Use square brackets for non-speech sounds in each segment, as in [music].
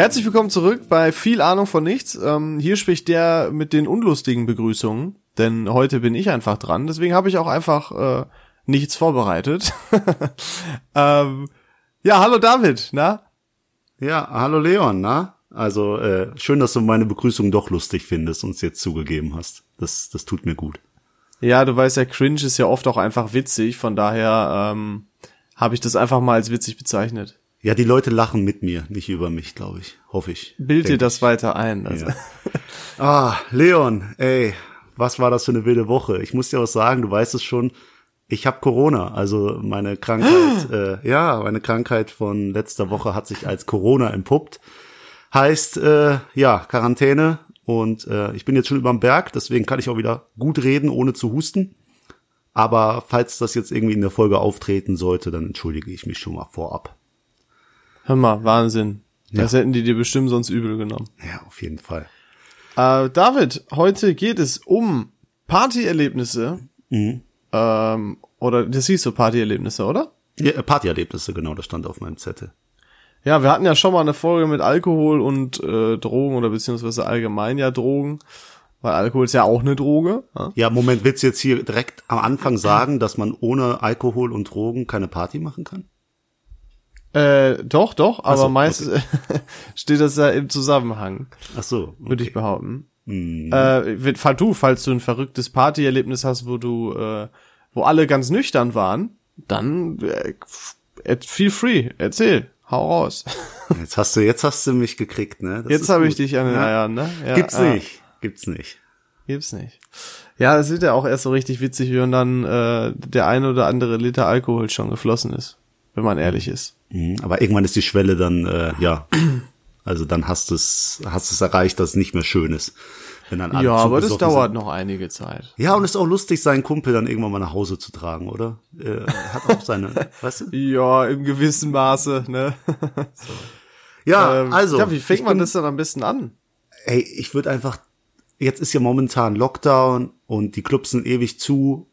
Herzlich willkommen zurück bei viel Ahnung von nichts. Ähm, hier spricht der mit den unlustigen Begrüßungen, denn heute bin ich einfach dran. Deswegen habe ich auch einfach äh, nichts vorbereitet. [laughs] ähm, ja, hallo David, na? Ja, hallo Leon, na? Also äh, schön, dass du meine Begrüßung doch lustig findest und es jetzt zugegeben hast. Das, das tut mir gut. Ja, du weißt ja, Cringe ist ja oft auch einfach witzig, von daher ähm, habe ich das einfach mal als witzig bezeichnet. Ja, die Leute lachen mit mir, nicht über mich, glaube ich. Hoffe ich. Bild dir das ich. weiter ein. Also. Ja. [laughs] ah, Leon, ey, was war das für eine wilde Woche? Ich muss dir auch sagen, du weißt es schon, ich habe Corona. Also meine Krankheit, [gasps] äh, ja, meine Krankheit von letzter Woche hat sich als Corona entpuppt. Heißt, äh, ja, Quarantäne und äh, ich bin jetzt schon überm Berg, deswegen kann ich auch wieder gut reden, ohne zu husten. Aber falls das jetzt irgendwie in der Folge auftreten sollte, dann entschuldige ich mich schon mal vorab. Hör mal, Wahnsinn. Ja. Das hätten die dir bestimmt sonst übel genommen. Ja, auf jeden Fall. Äh, David, heute geht es um Partyerlebnisse. Mhm. Ähm, oder das hieß so Partyerlebnisse, oder? Ja, Partyerlebnisse, genau, das stand auf meinem Zettel. Ja, wir hatten ja schon mal eine Folge mit Alkohol und äh, Drogen oder beziehungsweise allgemein ja Drogen, weil Alkohol ist ja auch eine Droge. Ja, ja Moment, willst du jetzt hier direkt am Anfang sagen, dass man ohne Alkohol und Drogen keine Party machen kann? Äh, doch, doch, aber so, meist okay. [laughs] steht das ja im Zusammenhang. Ach so. Okay. Würde ich behaupten. Mhm. Äh, du, falls du ein verrücktes Partyerlebnis hast, wo du, äh, wo alle ganz nüchtern waren, dann äh, feel free, erzähl. Hau raus. [laughs] Jetzt hast du, jetzt hast du mich gekriegt, ne? Das jetzt habe ich dich an den ja? Eiern, ne? Ja, Gibt's ja. nicht. Gibt's nicht. Gibt's nicht. Ja, es wird ja auch erst so richtig witzig, wenn dann äh, der eine oder andere Liter Alkohol schon geflossen ist, wenn man ehrlich ist. Mhm, aber irgendwann ist die Schwelle dann, äh, ja, also dann hast du es, hast es erreicht, dass es nicht mehr schön ist. Wenn dann alle ja, aber das dauert sind. noch einige Zeit. Ja, und es ist auch lustig, seinen Kumpel dann irgendwann mal nach Hause zu tragen, oder? Äh, hat auch seine, [laughs] weißt du? Ja, im gewissen Maße, ne? [laughs] so. Ja, ähm, also. Ja, wie fängt man bin, das dann am besten an? Ey, ich würde einfach, jetzt ist ja momentan Lockdown und die Clubs sind ewig zu.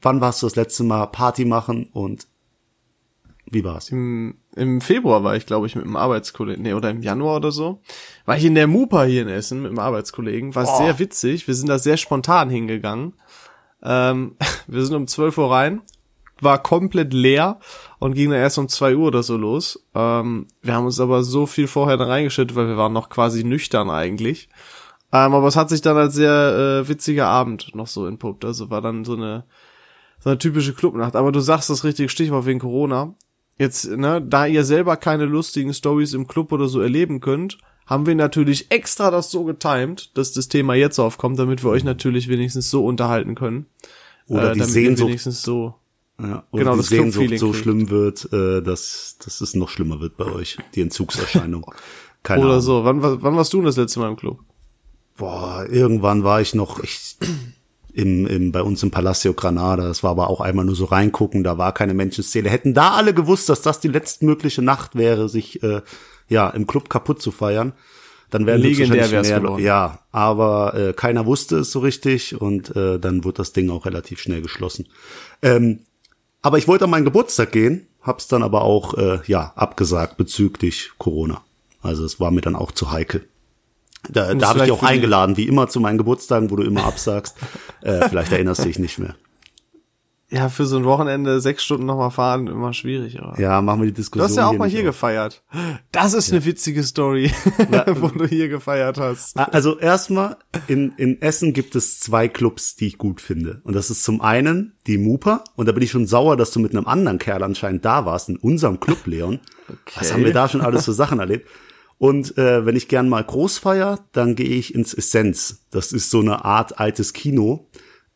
Wann warst du das letzte Mal Party machen und wie war's? Im, Im Februar war ich, glaube ich, mit einem Arbeitskollegen, nee, oder im Januar oder so. War ich in der Mupa hier in Essen mit einem Arbeitskollegen. War oh. sehr witzig. Wir sind da sehr spontan hingegangen. Ähm, [laughs] wir sind um 12 Uhr rein, war komplett leer und ging dann erst um zwei Uhr oder so los. Ähm, wir haben uns aber so viel vorher da reingeschüttet, weil wir waren noch quasi nüchtern eigentlich. Ähm, aber es hat sich dann als sehr äh, witziger Abend noch so entpuppt. Also war dann so eine so eine typische Clubnacht. Aber du sagst das richtige Stichwort wegen Corona jetzt, ne, da ihr selber keine lustigen Stories im Club oder so erleben könnt, haben wir natürlich extra das so getimed, dass das Thema jetzt aufkommt, damit wir euch natürlich wenigstens so unterhalten können. Oder äh, die Sehnsucht, wenigstens so ja, oder genau, die Sehnsucht so schlimm wird, äh, dass, dass es noch schlimmer wird bei euch, die Entzugserscheinung. [laughs] Keine oder Ahnung. so. Wann, wann warst du das letzte Mal im Club? Boah, irgendwann war ich noch, ich im, im, bei uns im Palacio Granada. Das war aber auch einmal nur so reingucken, da war keine Menschenszene. Hätten da alle gewusst, dass das die letztmögliche Nacht wäre, sich äh, ja im Club kaputt zu feiern, dann wären legendär mehr. Geworden. Ja, aber äh, keiner wusste es so richtig und äh, dann wurde das Ding auch relativ schnell geschlossen. Ähm, aber ich wollte an meinen Geburtstag gehen, hab's dann aber auch äh, ja abgesagt bezüglich Corona. Also es war mir dann auch zu heikel. Da, da habe ich dich auch eingeladen, wie immer zu meinen Geburtstagen, wo du immer absagst. [laughs] äh, vielleicht erinnerst du dich nicht mehr. Ja, für so ein Wochenende sechs Stunden nochmal fahren, immer schwierig. Aber. Ja, machen wir die Diskussion. Du hast ja auch mal hier auf. gefeiert. Das ist ja. eine witzige Story, [laughs] ja. wo du hier gefeiert hast. Also erstmal, in, in Essen gibt es zwei Clubs, die ich gut finde. Und das ist zum einen die Mupa. Und da bin ich schon sauer, dass du mit einem anderen Kerl anscheinend da warst, in unserem Club, Leon. Okay. Was haben wir da schon alles für [laughs] Sachen erlebt? Und äh, wenn ich gern mal groß feier, dann gehe ich ins Essenz. Das ist so eine Art altes Kino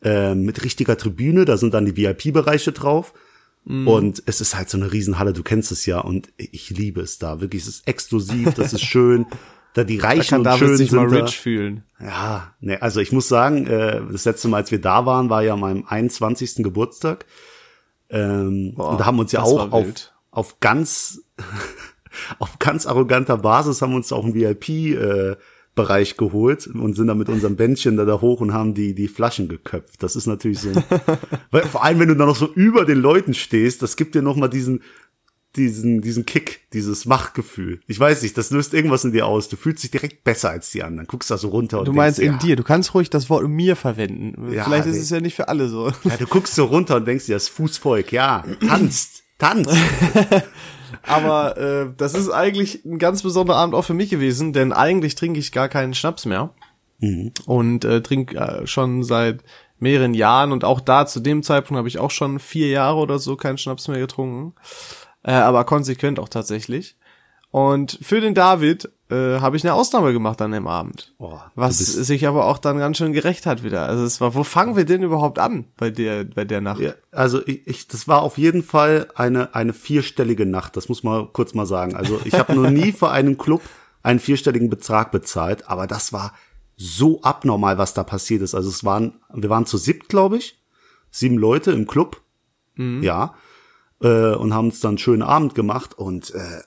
äh, mit richtiger Tribüne. Da sind dann die VIP-Bereiche drauf. Mm. Und es ist halt so eine Riesenhalle, du kennst es ja. Und ich liebe es da. Wirklich, es ist exklusiv, das ist schön. [laughs] Da die Reichen da und schön sich sind mal da. rich fühlen. Ja, ne, also ich muss sagen, äh, das letzte Mal, als wir da waren, war ja meinem 21. Geburtstag. Ähm, Boah, und da haben wir uns ja auch auf, auf ganz auf ganz arroganter Basis haben uns auch einen VIP äh, Bereich geholt und sind dann mit unserem Bändchen da, da hoch und haben die die Flaschen geköpft. Das ist natürlich so, [laughs] weil, vor allem wenn du da noch so über den Leuten stehst, das gibt dir noch mal diesen diesen, diesen Kick, dieses Machtgefühl. Ich weiß nicht, das löst irgendwas in dir aus. Du fühlst dich direkt besser als die anderen. Guckst da so runter und Du meinst denkst, in ja, dir. Du kannst ruhig das Wort mir verwenden. Ja, Vielleicht ist nee. es ja nicht für alle so. Ja, du guckst so runter und denkst dir, das Fußvolk, ja, [clears throat] tanzt, tanzt. Aber äh, das ist eigentlich ein ganz besonderer Abend auch für mich gewesen, denn eigentlich trinke ich gar keinen Schnaps mehr. Mhm. Und äh, trinke äh, schon seit mehreren Jahren und auch da zu dem Zeitpunkt habe ich auch schon vier Jahre oder so keinen Schnaps mehr getrunken äh, aber konsequent auch tatsächlich. Und für den David äh, habe ich eine Ausnahme gemacht an dem Abend. Oh, was sich aber auch dann ganz schön gerecht hat wieder. Also es war, wo fangen wir denn überhaupt an bei der, bei der Nacht? Ja, also ich, ich, das war auf jeden Fall eine, eine vierstellige Nacht, das muss man kurz mal sagen. Also ich habe noch nie für einen Club einen vierstelligen Betrag bezahlt, aber das war so abnormal, was da passiert ist. Also es waren, wir waren zu siebt, glaube ich, sieben Leute im Club. Mhm. Ja äh, und haben uns dann einen schönen Abend gemacht und äh,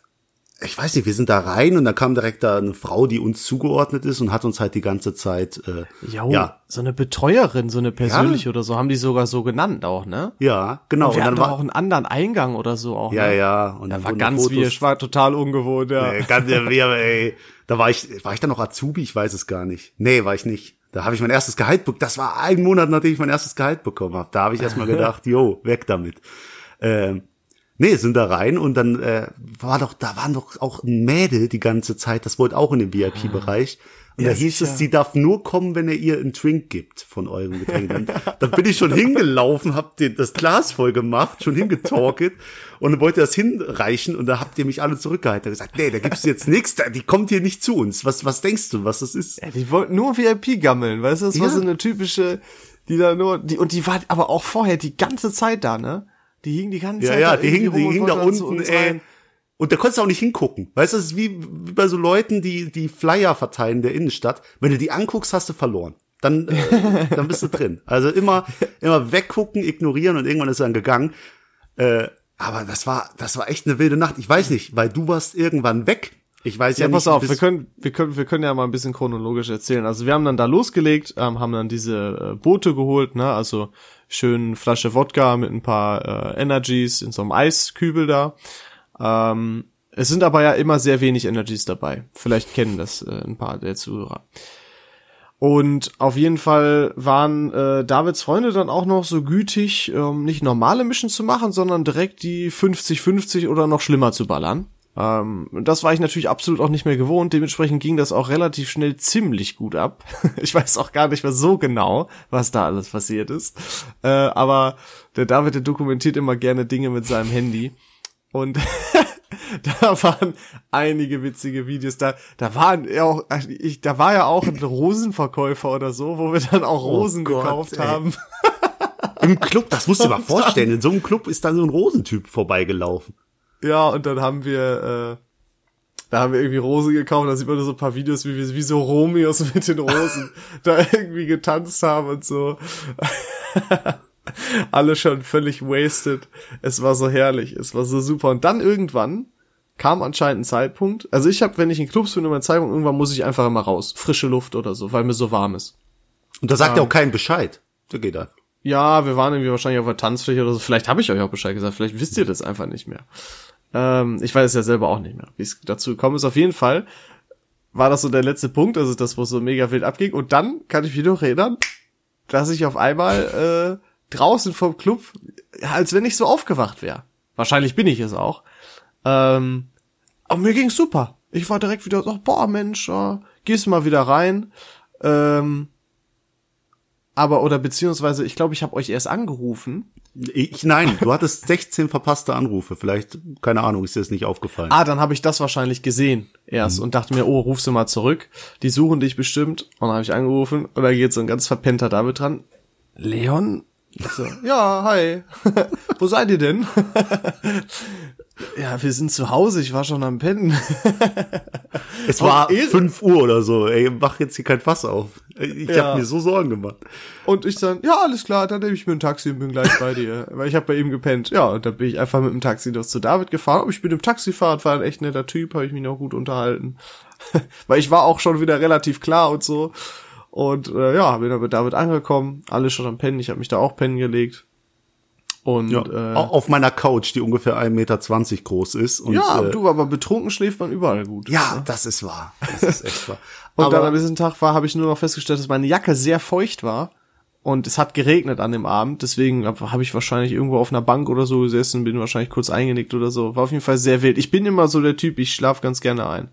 ich weiß nicht, wir sind da rein und da kam direkt da eine Frau, die uns zugeordnet ist und hat uns halt die ganze Zeit äh, jo, ja so eine Betreuerin, so eine persönliche ja. oder so haben die sogar so genannt auch, ne? Ja, genau. Und wir und dann war auch einen anderen Eingang oder so auch. Ja, ne? ja. Und da war ganz wie, ich war total ungewohnt, ja. Nee, ganz wie, ey. Da war ich, war ich da noch Azubi? Ich weiß es gar nicht. Nee, war ich nicht. Da habe ich mein erstes Gehalt bekommen. Das war ein Monat, nachdem ich mein erstes Gehalt bekommen habe. Da habe ich erstmal [laughs] gedacht, jo, weg damit. Ähm, Nee, sind da rein und dann äh, war doch, da waren doch auch ein Mädel die ganze Zeit, das wollte auch in den VIP-Bereich. Und ja, da hieß sicher. es, sie darf nur kommen, wenn er ihr einen Drink gibt von eurem Getränk. Dann, dann bin ich schon hingelaufen, hab den, das Glas voll gemacht, schon hingetalket und wollte das hinreichen und da habt ihr mich alle zurückgehalten und gesagt, nee, da gibt's jetzt nichts, die kommt hier nicht zu uns. Was, was denkst du, was das ist? Ja, die wollten nur VIP gammeln, weißt du, das ja. war so eine typische, die da nur, die, und die war aber auch vorher die ganze Zeit da, ne? Die hingen die ganze Zeit. Ja, ja, die hingen, die hingen da unten, ey. Und da konntest du auch nicht hingucken. Weißt du, das ist wie, wie bei so Leuten, die, die Flyer verteilen der Innenstadt. Wenn du die anguckst, hast du verloren. Dann, äh, [laughs] dann bist du drin. Also immer, immer weggucken, ignorieren und irgendwann ist er dann gegangen. Äh, aber das war, das war echt eine wilde Nacht. Ich weiß nicht, weil du warst irgendwann weg. Ich weiß ja, ja nicht. Pass auf, wir können, wir können, wir können ja mal ein bisschen chronologisch erzählen. Also wir haben dann da losgelegt, ähm, haben dann diese äh, Boote geholt, ne, also schön Flasche Wodka mit ein paar äh, Energies in so einem Eiskübel da. Ähm, es sind aber ja immer sehr wenig Energies dabei. Vielleicht kennen das äh, ein paar der Zuhörer. Und auf jeden Fall waren äh, Davids Freunde dann auch noch so gütig, ähm, nicht normale Mission zu machen, sondern direkt die 50-50 oder noch schlimmer zu ballern. Ähm, das war ich natürlich absolut auch nicht mehr gewohnt. Dementsprechend ging das auch relativ schnell ziemlich gut ab. [laughs] ich weiß auch gar nicht mehr so genau, was da alles passiert ist. Äh, aber der David, der dokumentiert immer gerne Dinge mit seinem Handy. Und [laughs] da waren einige witzige Videos. Da, da waren ja auch, ich, da war ja auch ein Rosenverkäufer oder so, wo wir dann auch oh Rosen oh Gott, gekauft ey. haben. Im Club, das musst du dir mal [laughs] vorstellen. In so einem Club ist dann so ein Rosentyp vorbeigelaufen. Ja, und dann haben wir, äh, da haben wir irgendwie Rosen gekauft, da sieht man so ein paar Videos, wie wir wie so Romeos [laughs] mit den Rosen [laughs] da irgendwie getanzt haben und so. [laughs] Alle schon völlig wasted. Es war so herrlich, es war so super. Und dann irgendwann kam anscheinend ein Zeitpunkt. Also ich habe, wenn ich in Clubs bin, immer einen Zeitpunkt, irgendwann muss ich einfach immer raus. Frische Luft oder so, weil mir so warm ist. Und da sagt ja ähm, auch keinen Bescheid. Der geht einfach. Ja, wir waren irgendwie wahrscheinlich auf der Tanzfläche oder so. Vielleicht habe ich euch auch Bescheid gesagt. Vielleicht wisst ihr das einfach nicht mehr. Ähm, ich weiß es ja selber auch nicht mehr, wie es dazu gekommen ist. Auf jeden Fall war das so der letzte Punkt, also das, wo so mega wild abging. Und dann kann ich mich noch erinnern, dass ich auf einmal äh, draußen vom Club, als wenn ich so aufgewacht wäre. Wahrscheinlich bin ich es auch. Ähm, aber mir ging's super. Ich war direkt wieder so, boah Mensch, äh, gehst mal wieder rein. Ähm, aber oder beziehungsweise, ich glaube, ich habe euch erst angerufen ich, nein, du hattest [laughs] 16 verpasste Anrufe. Vielleicht, keine Ahnung, ist dir das nicht aufgefallen. Ah, dann habe ich das wahrscheinlich gesehen erst mhm. und dachte mir, oh, ruf sie mal zurück. Die suchen dich bestimmt. Und dann habe ich angerufen und da geht so ein ganz verpennter David dran. Leon? So, ja, hi. [laughs] Wo seid ihr denn? ja, wir sind zu Hause, ich war schon am Pennen. es war fünf Uhr oder so, ey, mach jetzt hier kein Fass auf. Ich ja. habe mir so Sorgen gemacht. Und ich dann, ja, alles klar, dann nehme ich mir ein Taxi und bin gleich bei dir. [laughs] Weil ich habe bei ihm gepennt. Ja, und dann bin ich einfach mit dem Taxi noch zu David gefahren. Aber ich bin im Taxifahrt, war ein echt netter Typ, habe ich mich noch gut unterhalten. [laughs] Weil ich war auch schon wieder relativ klar und so. Und äh, ja, bin dann mit David angekommen, alle schon am Pennen, ich habe mich da auch pennen gelegt. Und Ja, äh, auf meiner Couch, die ungefähr 1,20 Meter groß ist. Und, ja, äh, du, aber betrunken schläft man überall gut. ja, das ist wahr. Das ist echt wahr. [laughs] Und Aber- dann am nächsten Tag war, habe ich nur noch festgestellt, dass meine Jacke sehr feucht war. Und es hat geregnet an dem Abend, deswegen habe ich wahrscheinlich irgendwo auf einer Bank oder so gesessen, bin wahrscheinlich kurz eingenickt oder so. War auf jeden Fall sehr wild. Ich bin immer so der Typ, ich schlaf ganz gerne ein,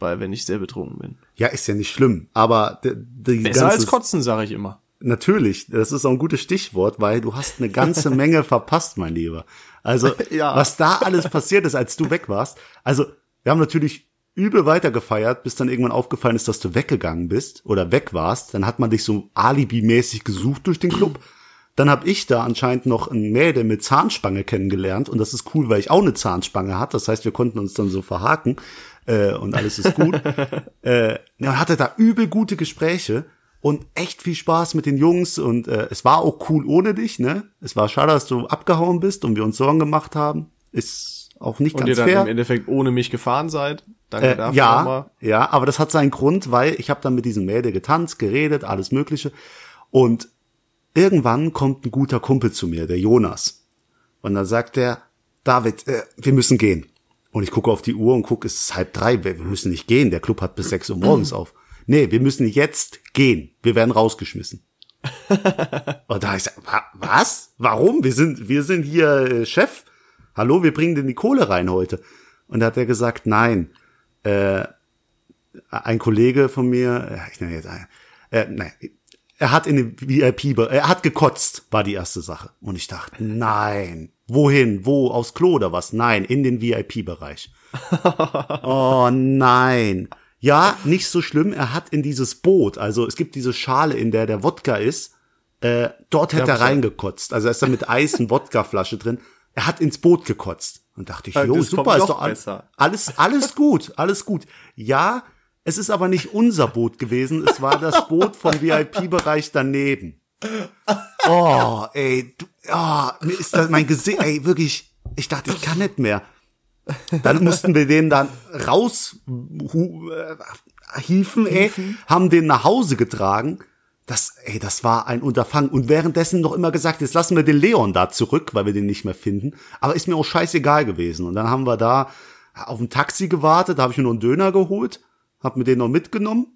weil wenn ich sehr betrunken bin. Ja, ist ja nicht schlimm. Aber die, Besser ganze, als kotzen, sage ich immer. Natürlich, das ist auch ein gutes Stichwort, weil du hast eine ganze [laughs] Menge verpasst, mein Lieber. Also, [laughs] Ja. was da alles passiert ist, als du weg warst. Also, wir haben natürlich übel weitergefeiert, bis dann irgendwann aufgefallen ist, dass du weggegangen bist oder weg warst. Dann hat man dich so alibimäßig gesucht durch den Club. Dann habe ich da anscheinend noch ein Mädel mit Zahnspange kennengelernt und das ist cool, weil ich auch eine Zahnspange hatte. Das heißt, wir konnten uns dann so verhaken äh, und alles ist gut. [laughs] äh, man hatte da übel gute Gespräche und echt viel Spaß mit den Jungs und äh, es war auch cool ohne dich, ne? Es war schade, dass du abgehauen bist und wir uns Sorgen gemacht haben. Ist auch nicht Und ganz ihr dann fair. im Endeffekt ohne mich gefahren seid. Danke Äh, dafür ja, nochmal. ja, aber das hat seinen Grund, weil ich habe dann mit diesem Mädel getanzt, geredet, alles Mögliche. Und irgendwann kommt ein guter Kumpel zu mir, der Jonas. Und dann sagt er, David, äh, wir müssen gehen. Und ich gucke auf die Uhr und gucke, es ist halb drei, wir müssen nicht gehen, der Club hat bis sechs Uhr morgens auf. Nee, wir müssen jetzt gehen, wir werden rausgeschmissen. [laughs] und da ich gesagt, "Wa- was? Warum? Wir sind, wir sind hier äh, Chef. Hallo, wir bringen denn die Kohle rein heute. Und da hat er gesagt, nein, ein Kollege von mir, äh, ich nenne jetzt einen, äh, nein, er hat in den VIP, er hat gekotzt, war die erste Sache. Und ich dachte, nein, wohin, wo, aufs Klo oder was? Nein, in den VIP-Bereich. [laughs] oh nein. Ja, nicht so schlimm, er hat in dieses Boot, also es gibt diese Schale, in der der Wodka ist, äh, dort hätte er reingekotzt. Also er ist da mit Eis und Wodkaflasche drin. Er hat ins Boot gekotzt. Und dachte ich, jo, super, ist doch all- besser. alles, alles gut, alles gut. Ja, es ist aber nicht unser Boot gewesen, es war das Boot vom VIP-Bereich daneben. Oh, ey, du, oh, mir ist das mein Gesicht, ey, wirklich, ich dachte, ich kann nicht mehr. Dann mussten wir den dann raus äh, hieven, ey, haben den nach Hause getragen. Das, ey, das war ein Unterfangen. Und währenddessen noch immer gesagt, jetzt lassen wir den Leon da zurück, weil wir den nicht mehr finden. Aber ist mir auch scheißegal gewesen. Und dann haben wir da auf ein Taxi gewartet, da habe ich mir noch einen Döner geholt, hab mir den noch mitgenommen.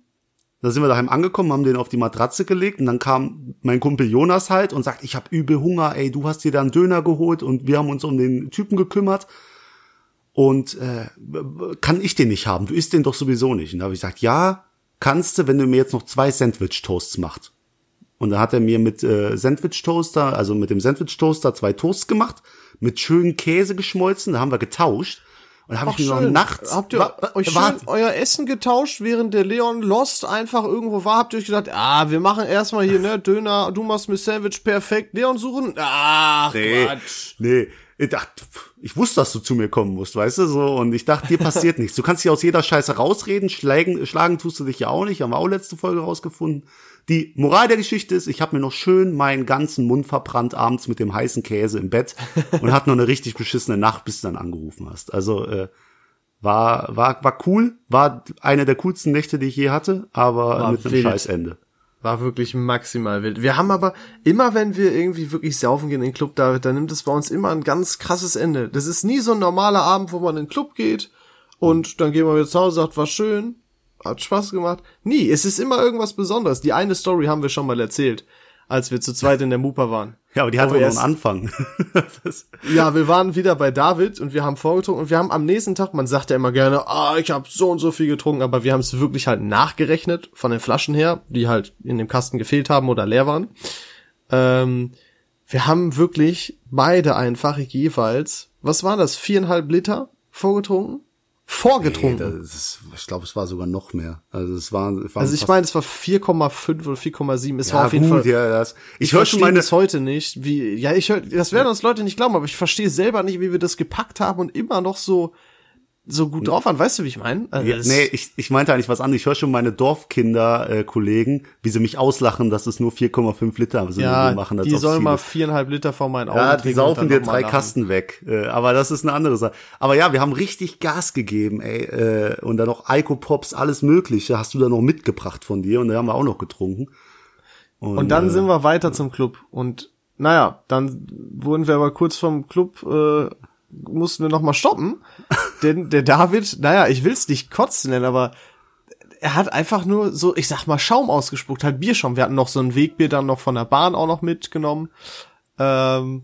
Da sind wir daheim angekommen, haben den auf die Matratze gelegt und dann kam mein Kumpel Jonas halt und sagt, ich habe übel Hunger, ey, du hast dir da einen Döner geholt und wir haben uns um den Typen gekümmert und äh, kann ich den nicht haben? Du isst den doch sowieso nicht. Und da habe ich gesagt, ja, kannst du, wenn du mir jetzt noch zwei Sandwich-Toasts machst. Und da hat er mir mit äh, Sandwich-Toaster, also mit dem Sandwich-Toaster zwei Toasts gemacht, mit schönen Käse geschmolzen, da haben wir getauscht. Und habe ich mir noch nachts... Habt ihr Wa- euch schön wart- euer Essen getauscht, während der Leon Lost einfach irgendwo war? Habt ihr euch gedacht, ah, wir machen erstmal hier, ne, Döner, du machst mir Sandwich, perfekt. Leon suchen? Ach, Nee, Quatsch. nee. Ich dachte, ich wusste, dass du zu mir kommen musst, weißt du, so. Und ich dachte, dir passiert [laughs] nichts. Du kannst dich aus jeder Scheiße rausreden. Schlagen, schlagen tust du dich ja auch nicht. Haben wir auch letzte Folge rausgefunden. Die Moral der Geschichte ist, ich habe mir noch schön meinen ganzen Mund verbrannt abends mit dem heißen Käse im Bett [laughs] und hatte noch eine richtig beschissene Nacht, bis du dann angerufen hast. Also, äh, war, war, war cool. War eine der coolsten Nächte, die ich je hatte, aber War mit einem wild. Scheißende. War wirklich maximal wild. Wir haben aber immer, wenn wir irgendwie wirklich saufen gehen in den Club, David, dann nimmt es bei uns immer ein ganz krasses Ende. Das ist nie so ein normaler Abend, wo man in den Club geht und dann gehen wir wieder zu Hause, sagt, war schön, hat Spaß gemacht. Nie, es ist immer irgendwas Besonderes. Die eine Story haben wir schon mal erzählt, als wir zu zweit in der Mupa waren. Ja, aber die hat Wo auch wir einen Anfang. [laughs] Ja, wir waren wieder bei David und wir haben vorgetrunken und wir haben am nächsten Tag, man sagt ja immer gerne, ah, ich habe so und so viel getrunken, aber wir haben es wirklich halt nachgerechnet von den Flaschen her, die halt in dem Kasten gefehlt haben oder leer waren. Ähm, wir haben wirklich beide einfach jeweils, was war das, viereinhalb Liter vorgetrunken? Vorgetrunken. das ist, ich glaube, es war sogar noch mehr. Also es war, es war also ich meine, es war 4,5 oder 4,7. Es ja, war auf jeden gut, Fall. ja, das, ich, Ich höre schon meine, heute nicht, wie, ja, ich höre, das werden uns Leute nicht glauben, aber ich verstehe selber nicht, wie wir das gepackt haben und immer noch so, so gut drauf waren. Weißt du, wie ich meine? Also ja, nee, ich, ich meinte eigentlich was anderes. Ich höre schon meine Dorfkinder-Kollegen, wie sie mich auslachen, dass es nur 4,5 Liter sind, ja, die machen. als die sollen mal viereinhalb Liter vor meinen Augen Ja, die und saufen dir drei. Kasten weg. Äh, aber das ist eine andere Sache. Aber ja, wir haben richtig Gas gegeben, ey. Äh, und dann noch Alkopops, alles Mögliche hast du da noch mitgebracht von dir. Und da haben wir auch noch getrunken. Und dann äh, sind wir weiter zum Club und naja, dann wurden wir aber kurz vom Club, äh, mussten wir nochmal stoppen. Denn der David, naja, ich will's nicht kotzen nennen, aber er hat einfach nur so, ich sag mal, Schaum ausgespuckt, halt Bierschaum. Wir hatten noch so ein Wegbier dann noch von der Bahn auch noch mitgenommen. Ähm,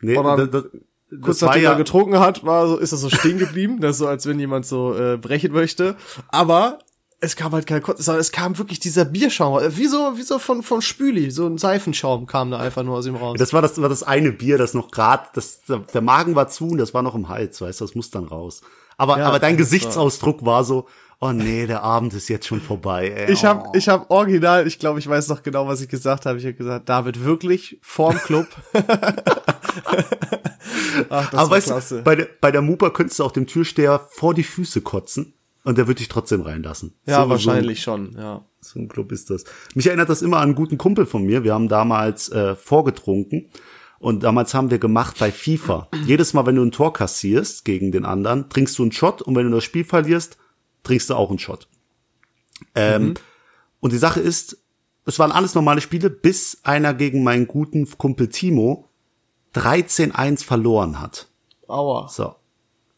Nee, Oder- das, das, kurz nachdem ja, er getrunken hat, war so, ist er so stehen geblieben. [laughs] Das ist so, als wenn jemand so äh, brechen möchte. Aber es kam halt kein Kotzen, sondern es kam wirklich dieser Bierschaum, äh, wie so, wie so von, von Spüli, so ein Seifenschaum kam da einfach nur aus ihm raus. das war das war das eine Bier, das noch grad, das der Magen war zu und das war noch im Hals, weißt du, das muss dann raus. Aber Ja, aber dein war- Gesichtsausdruck war so, oh nee, der Abend ist jetzt schon vorbei. Ey. Ich oh. habe ich hab original, ich glaube, ich weiß noch genau, was ich gesagt habe. Ich habe gesagt, David, wirklich vorm Club. [laughs] Ach, das Aber weißt klasse. du, bei der, bei der Mupa könntest du auch dem Türsteher vor die Füße kotzen und der wird dich trotzdem reinlassen. ja, So- wahrscheinlich schon, ja. So, so ein Club ist das. Mich erinnert das immer an einen guten Kumpel von mir. Wir haben damals äh, vorgetrunken und damals haben wir gemacht bei FIFA. Jedes Mal, wenn du ein Tor kassierst gegen den anderen, trinkst du einen Shot und wenn du das Spiel verlierst, trinkst du auch einen Shot. Ähm, Und die Sache ist, es waren alles normale Spiele, bis einer gegen meinen guten Kumpel Timo 13-1 verloren hat. Aua. So.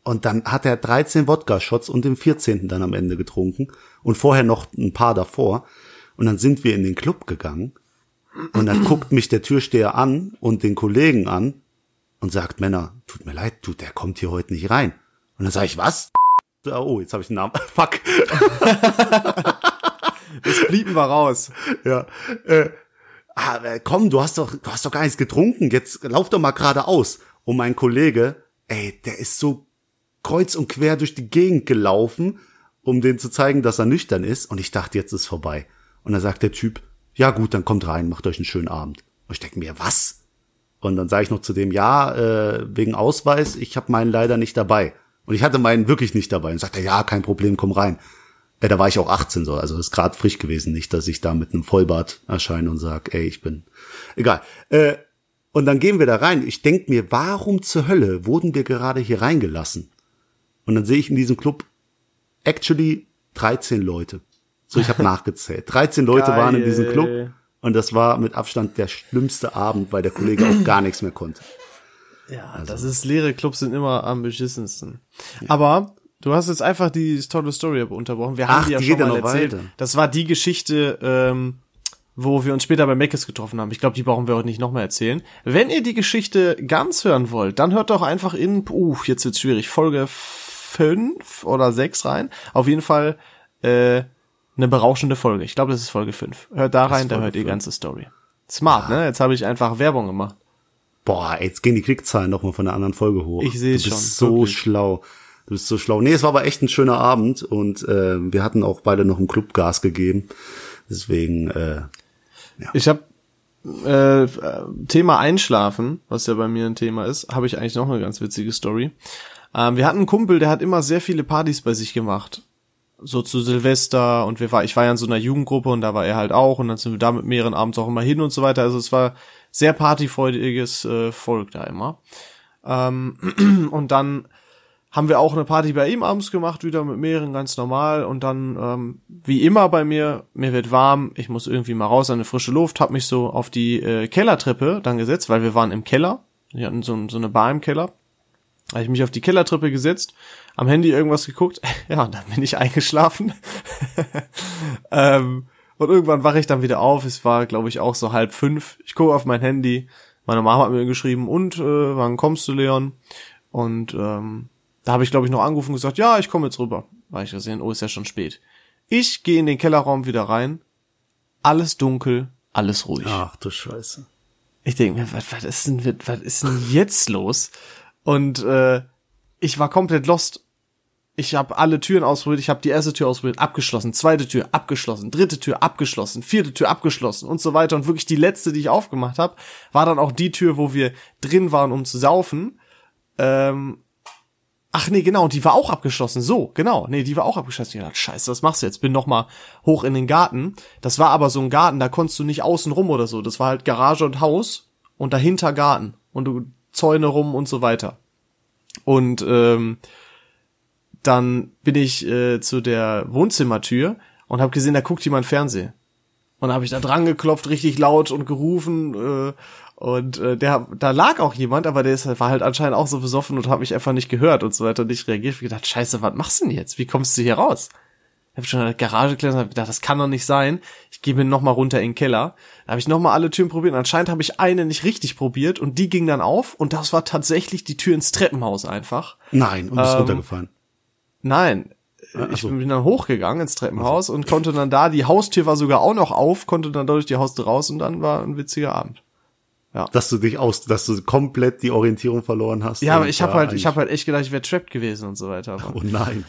Und dann hat er 13 Wodka-Shots und den 14. dann am Ende getrunken und vorher noch ein paar davor. Und dann sind wir in den Club gegangen und dann guckt mich der Türsteher an und den Kollegen an und sagt, Männer, tut mir leid, du, der kommt hier heute nicht rein. Und dann sage ich, was? [laughs] Oh, jetzt habe ich den Namen. [laughs] Fuck. [laughs] Das blieben wir raus. Ja. Äh, ah, äh, komm, du hast doch, du hast doch gar nichts getrunken. Jetzt lauf doch mal geradeaus. Und mein Kollege, ey, der ist so kreuz und quer durch die Gegend gelaufen, um denen zu zeigen, dass er nüchtern ist. Und ich dachte, jetzt ist vorbei. Und dann sagt der Typ, ja gut, dann kommt rein, macht euch einen schönen Abend. Und ich denke mir, was? Und dann sage ich noch zu dem, ja, äh, wegen Ausweis, ich habe meinen leider nicht dabei. Und ich hatte meinen wirklich nicht dabei. Und sagt er, ja, kein Problem, komm rein. Ja, da war ich auch 18 so, also ist gerade frisch gewesen, nicht, dass ich da mit einem Vollbart erscheine und sag, ey, ich bin egal. Äh, und dann gehen wir da rein. Ich denk mir, warum zur Hölle wurden wir gerade hier reingelassen? Und dann sehe ich in diesem Club actually 13 Leute. So, ich habe [laughs] nachgezählt. 13 Leute waren in diesem Club Geil. und das war mit Abstand der schlimmste Abend, weil der Kollege auch gar nichts mehr konnte. Ja, das ist, leere Clubs sind immer am beschissensten. Aber du hast jetzt einfach die tolle Story unterbrochen. Wir haben Ach, die ja die schon ja mal noch erzählt. weiter. Das war die Geschichte, ähm, wo wir uns später bei Meckes getroffen haben. Ich glaube, die brauchen wir heute nicht nochmal erzählen. Wenn ihr die Geschichte ganz hören wollt, dann hört doch einfach in, uh, jetzt wird's schwierig, Folge fünf oder sechs rein. Auf jeden Fall äh, eine berauschende Folge. Ich glaube, das ist Folge fünf. Hört da rein, da hört ihr ganze Story. Smart, ne? Jetzt habe ich einfach Werbung gemacht. Boah, jetzt gehen die Klickzahlen noch mal von der anderen Folge hoch. Ich seh's Du bist schon, so wirklich. schlau. Du bist so schlau. Nee, es war aber echt ein schöner Abend und äh, wir hatten auch beide noch im Club Gas gegeben. Deswegen, äh, Ich habe äh, Thema Einschlafen, was ja bei mir ein Thema ist, habe ich eigentlich noch eine ganz witzige Story. Ähm, wir hatten einen Kumpel, der hat immer sehr viele Partys bei sich gemacht. So zu Silvester und wir war, ich war ja in so einer Jugendgruppe und da war er halt auch und dann sind wir da mit mehreren abends auch immer hin und so weiter. Also es war sehr partyfreudiges äh, Volk da immer. Ähm, [clears throat] und dann haben wir auch eine Party bei ihm abends gemacht, wieder mit mehreren ganz normal und dann ähm, wie immer bei mir, mir wird warm, ich muss irgendwie mal raus an eine frische Luft, hab mich so auf die äh, Kellertreppe dann gesetzt, weil wir waren im Keller, wir hatten so, so eine Bar im Keller, habe ich mich auf die Kellertreppe gesetzt, am Handy irgendwas geguckt, [laughs] ja, und dann bin ich eingeschlafen. [laughs] ähm, und irgendwann wache ich dann wieder auf, es war glaube ich auch so halb fünf, ich gucke auf mein Handy, meine Mama hat mir geschrieben, und äh, wann kommst du, Leon? Und ähm, da habe ich, glaube ich, noch angerufen und gesagt, ja, ich komme jetzt rüber. Weil ich gesehen, oh, ist ja schon spät. Ich gehe in den Kellerraum wieder rein. Alles dunkel, alles ruhig. ach du Scheiße. Ich denke mir, was, was, ist denn, was ist denn jetzt los? Und äh, ich war komplett lost. Ich habe alle Türen ausprobiert. Ich habe die erste Tür ausprobiert, abgeschlossen. Zweite Tür abgeschlossen. Dritte Tür abgeschlossen. Vierte Tür abgeschlossen und so weiter. Und wirklich die letzte, die ich aufgemacht habe, war dann auch die Tür, wo wir drin waren, um zu saufen. Ähm, ach nee, genau, die war auch abgeschlossen. So, genau. Nee, die war auch abgeschlossen. Ich dachte, scheiße, was machst du jetzt? Bin noch mal hoch in den Garten. Das war aber so ein Garten, da konntest du nicht außen rum oder so. Das war halt Garage und Haus und dahinter Garten. Und du Zäune rum und so weiter. Und ähm, dann bin ich äh, zu der Wohnzimmertür und habe gesehen, da guckt jemand Fernsehen. Und dann habe ich da dran geklopft, richtig laut und gerufen. Äh, Und äh, der, da lag auch jemand, aber der ist, war halt anscheinend auch so besoffen und hat mich einfach nicht gehört und so weiter, nicht reagiert. Ich gedacht, scheiße, was machst du denn jetzt? Wie kommst du hier raus? Ich habe schon in der Garage geklärt und gedacht, das kann doch nicht sein. Ich gehe mir noch mal runter in den Keller. Da habe ich noch mal alle Türen probiert und anscheinend habe ich eine nicht richtig probiert und die ging dann auf und das war tatsächlich die Tür ins Treppenhaus einfach. Nein, und bist ähm, runtergefallen. Nein, ich bin dann hochgegangen ins Treppenhaus so. und konnte dann da, die Haustür war sogar auch noch auf, konnte dann durch die Haustür raus und dann war ein witziger Abend. Ja. Dass du dich aus, dass du komplett die Orientierung verloren hast. Ja, aber ich habe halt, ich habe halt echt gedacht, ich wäre trapped gewesen und so weiter. Oh nein.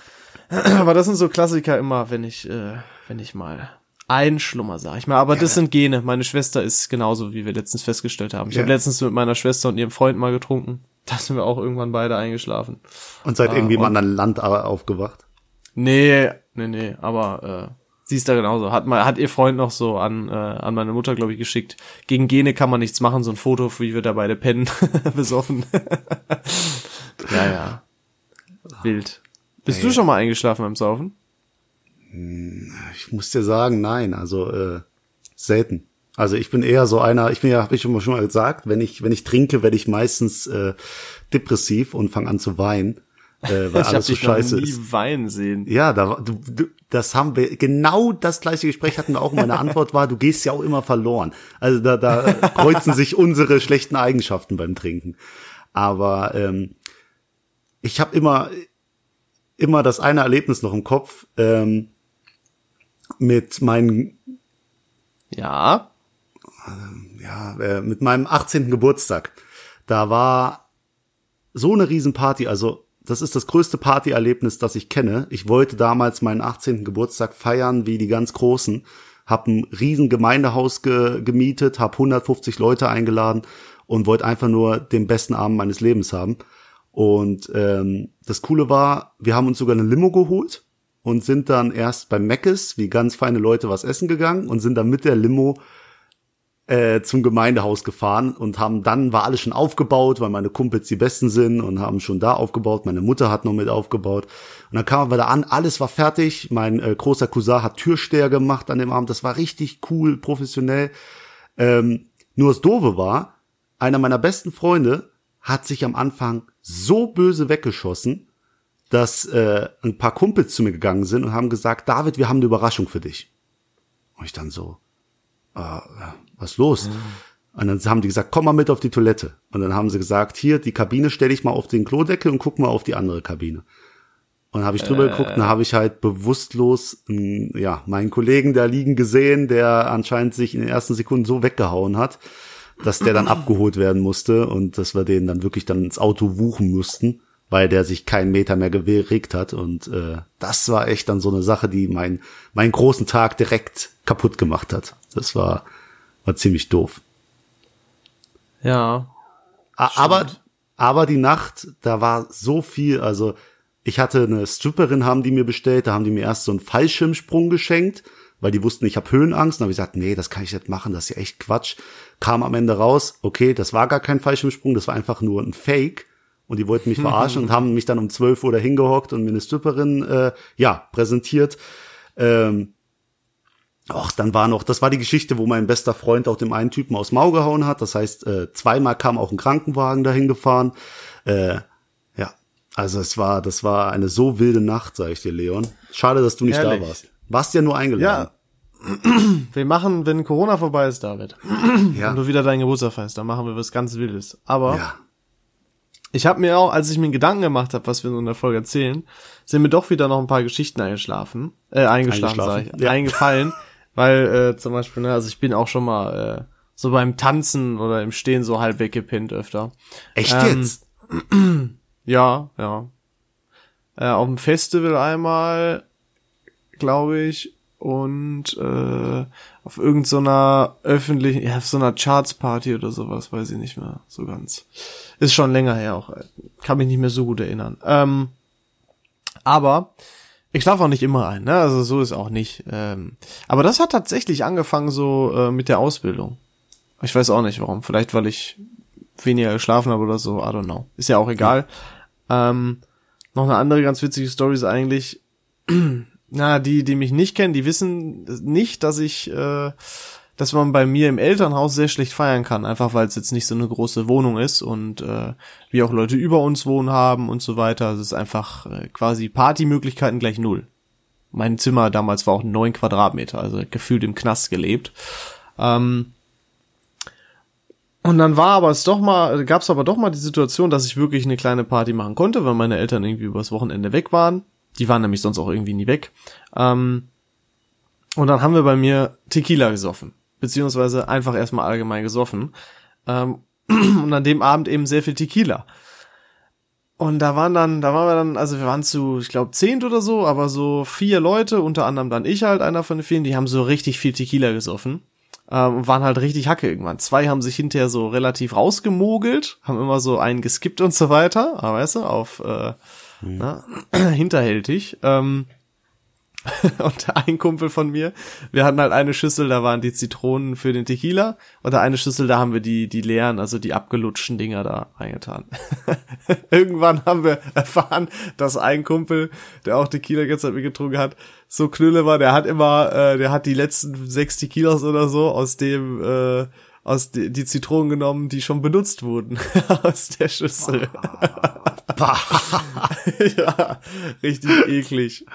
[clears throat] Aber das sind so Klassiker immer, wenn ich, äh, wenn ich mal einschlummer, sag ich mal. Aber ja. das sind Gene. Meine Schwester ist genauso, wie wir letztens festgestellt haben. Ich ja. habe letztens mit meiner Schwester und ihrem Freund mal getrunken. [laughs] Da sind wir auch irgendwann beide eingeschlafen. Und seid äh, irgendwie im anderen Land aufgewacht? Nee, nee, nee, aber äh, sie ist da genauso. Hat mal, hat ihr Freund noch so an, äh, an meine Mutter, glaube ich, geschickt. Gegen Gene kann man nichts machen, so ein Foto, wie wir da beide pennen, [laughs] besoffen. [laughs] ja, ja. Wild. Bist hey. du schon mal eingeschlafen beim Saufen? Ich muss dir sagen, nein, also äh, selten. Also ich bin eher so einer, ich bin ja, hab ich schon mal, schon mal gesagt, wenn ich, wenn ich trinke, werde ich meistens äh, depressiv und fange an zu weinen äh, [laughs] weil ich alles so scheiße noch nie ist. weinen sehen. Ja, da, du, du, das haben wir, genau das gleiche Gespräch hatten wir auch. Meine Antwort war, du gehst ja auch immer verloren. Also da, da kreuzen sich unsere schlechten Eigenschaften beim Trinken. Aber ähm, ich habe immer, immer das eine Erlebnis noch im Kopf ähm, mit meinen ja ja äh, mit meinem 18. Geburtstag. Da war so eine Riesenparty, also das ist das größte Partyerlebnis, das ich kenne. Ich wollte damals meinen 18. Geburtstag feiern wie die ganz Großen, hab ein riesen Gemeindehaus ge gemietet, hab 150 Leute eingeladen und wollte einfach nur den besten Abend meines Lebens haben. Und ähm, das Coole war, wir haben uns sogar eine Limo geholt und sind dann erst beim Meckes, wie ganz feine Leute, was essen gegangen und sind dann mit der Limo äh, zum Gemeindehaus gefahren und haben dann war alles schon aufgebaut, weil meine Kumpels die besten sind und haben schon da aufgebaut. Meine Mutter hat noch mit aufgebaut und dann kamen wir da an, alles war fertig. Mein äh, großer Cousin hat Türsteher gemacht an dem Abend. Das war richtig cool, professionell. Ähm, nur das Doofe war, einer meiner besten Freunde hat sich am Anfang so böse weggeschossen, dass äh, ein paar Kumpels zu mir gegangen sind und haben gesagt, David, wir haben eine Überraschung für dich. Und ich dann so, äh, was los? Mhm. Und dann haben die gesagt, komm mal mit auf die Toilette. Und dann haben sie gesagt, hier, die Kabine stelle ich mal auf den Klodeckel und guck mal auf die andere Kabine. Und habe ich drüber äh. geguckt und habe ich halt bewusstlos ja, meinen Kollegen da liegen gesehen, der anscheinend sich in den ersten Sekunden so weggehauen hat, dass der dann abgeholt werden musste und dass wir den dann wirklich dann ins Auto wuchen mussten, weil der sich keinen Meter mehr geregt hat. Und äh, das war echt dann so eine Sache, die mein, meinen großen Tag direkt kaputt gemacht hat. Das war war ziemlich doof. Ja. Aber, aber die Nacht, da war so viel, also ich hatte eine Stripperin, haben die mir bestellt, da haben die mir erst so einen Fallschirmsprung geschenkt, weil die wussten, ich habe Höhenangst. Dann habe ich gesagt, nee, das kann ich nicht machen, das ist ja echt Quatsch. Kam am Ende raus, okay, das war gar kein Fallschirmsprung, das war einfach nur ein Fake. Und die wollten mich verarschen und haben mich dann um 12 Uhr dahin gehockt und mir eine Stripperin, äh, ja, präsentiert. Ähm, Och, dann war noch, das war die Geschichte, wo mein bester Freund auch dem einen Typen aus Mau gehauen hat. Das heißt, äh, zweimal kam auch ein Krankenwagen dahin gefahren. Äh, ja, also es war, das war eine so wilde Nacht, sag ich dir, Leon. Schade, dass du nicht Ehrlich? da warst. Warst ja nur eingeladen. Ja. [clears throat] Wir machen, wenn Corona vorbei ist, David, [clears throat] ja. und du wieder dein Geburtstag feierst, dann machen wir was ganz Wildes. Aber ja. ich habe mir auch, als ich mir Gedanken gemacht habe, was wir in der Folge erzählen, sind mir doch wieder noch ein paar Geschichten eingeschlafen, äh, eingeschlafen, eingeschlafen. sag ich, ja. eingefallen. [laughs] Weil äh, zum Beispiel, ne, also ich bin auch schon mal äh, so beim Tanzen oder im Stehen so halb weggepinnt öfter. Echt ähm, jetzt? [clears throat] ja, ja. Äh, auf dem Festival einmal, glaube ich, und äh, auf irgendeiner so öffentlichen, ja, auf so einer Charts-Party oder sowas, weiß ich nicht mehr so ganz. Ist schon länger her auch. Kann mich nicht mehr so gut erinnern. Ähm, aber ich schlafe auch nicht immer ein, ne? Also so ist auch nicht. Ähm, aber das hat tatsächlich angefangen so äh, mit der Ausbildung. Ich weiß auch nicht warum. Vielleicht weil ich weniger geschlafen habe oder so. I don't know. Ist ja auch egal. Ja. Ähm, noch eine andere ganz witzige Story ist eigentlich, na, die, die mich nicht kennen, die wissen nicht, dass ich, äh, dass man bei mir im Elternhaus sehr schlecht feiern kann, einfach weil es jetzt nicht so eine große Wohnung ist und äh, wir auch Leute über uns wohnen haben und so weiter. Es ist einfach äh, quasi Partymöglichkeiten gleich null. Mein Zimmer damals war auch neun Quadratmeter, also gefühlt im Knast gelebt. Ähm, und dann war aber es doch mal, gab es aber doch mal die Situation, dass ich wirklich eine kleine Party machen konnte, weil meine Eltern irgendwie übers Wochenende weg waren. Die waren nämlich sonst auch irgendwie nie weg. Ähm, und dann haben wir bei mir Tequila gesoffen. Beziehungsweise einfach erstmal allgemein gesoffen. Ähm, [clears throat] und an dem Abend eben sehr viel Tequila. Und da waren dann, da waren wir dann, also wir waren zu, ich glaube, zehnt oder so, aber so vier Leute, unter anderem dann ich halt, einer von den vielen, die haben so richtig viel Tequila gesoffen ähm, waren halt richtig Hacke irgendwann. Zwei haben sich hinterher so relativ rausgemogelt, haben immer so einen geskippt und so weiter, aber weißt du, auf äh, mhm. [clears throat] hinterhältig. Ähm, [laughs] und ein Kumpel von mir, wir hatten halt eine Schüssel, da waren die Zitronen für den Tequila und eine Schüssel, da haben wir die, die leeren, also die abgelutschten Dinger da reingetan. [laughs] Irgendwann haben wir [laughs] erfahren, dass ein Kumpel, der auch Tequila gestern mitgetrunken hat, so Knülle war, der hat immer, äh, der hat die letzten sechs Tequilas oder so aus dem, äh, aus die, die Zitronen genommen, die schon benutzt wurden [laughs] aus der Schüssel. [laughs] ja, richtig eklig.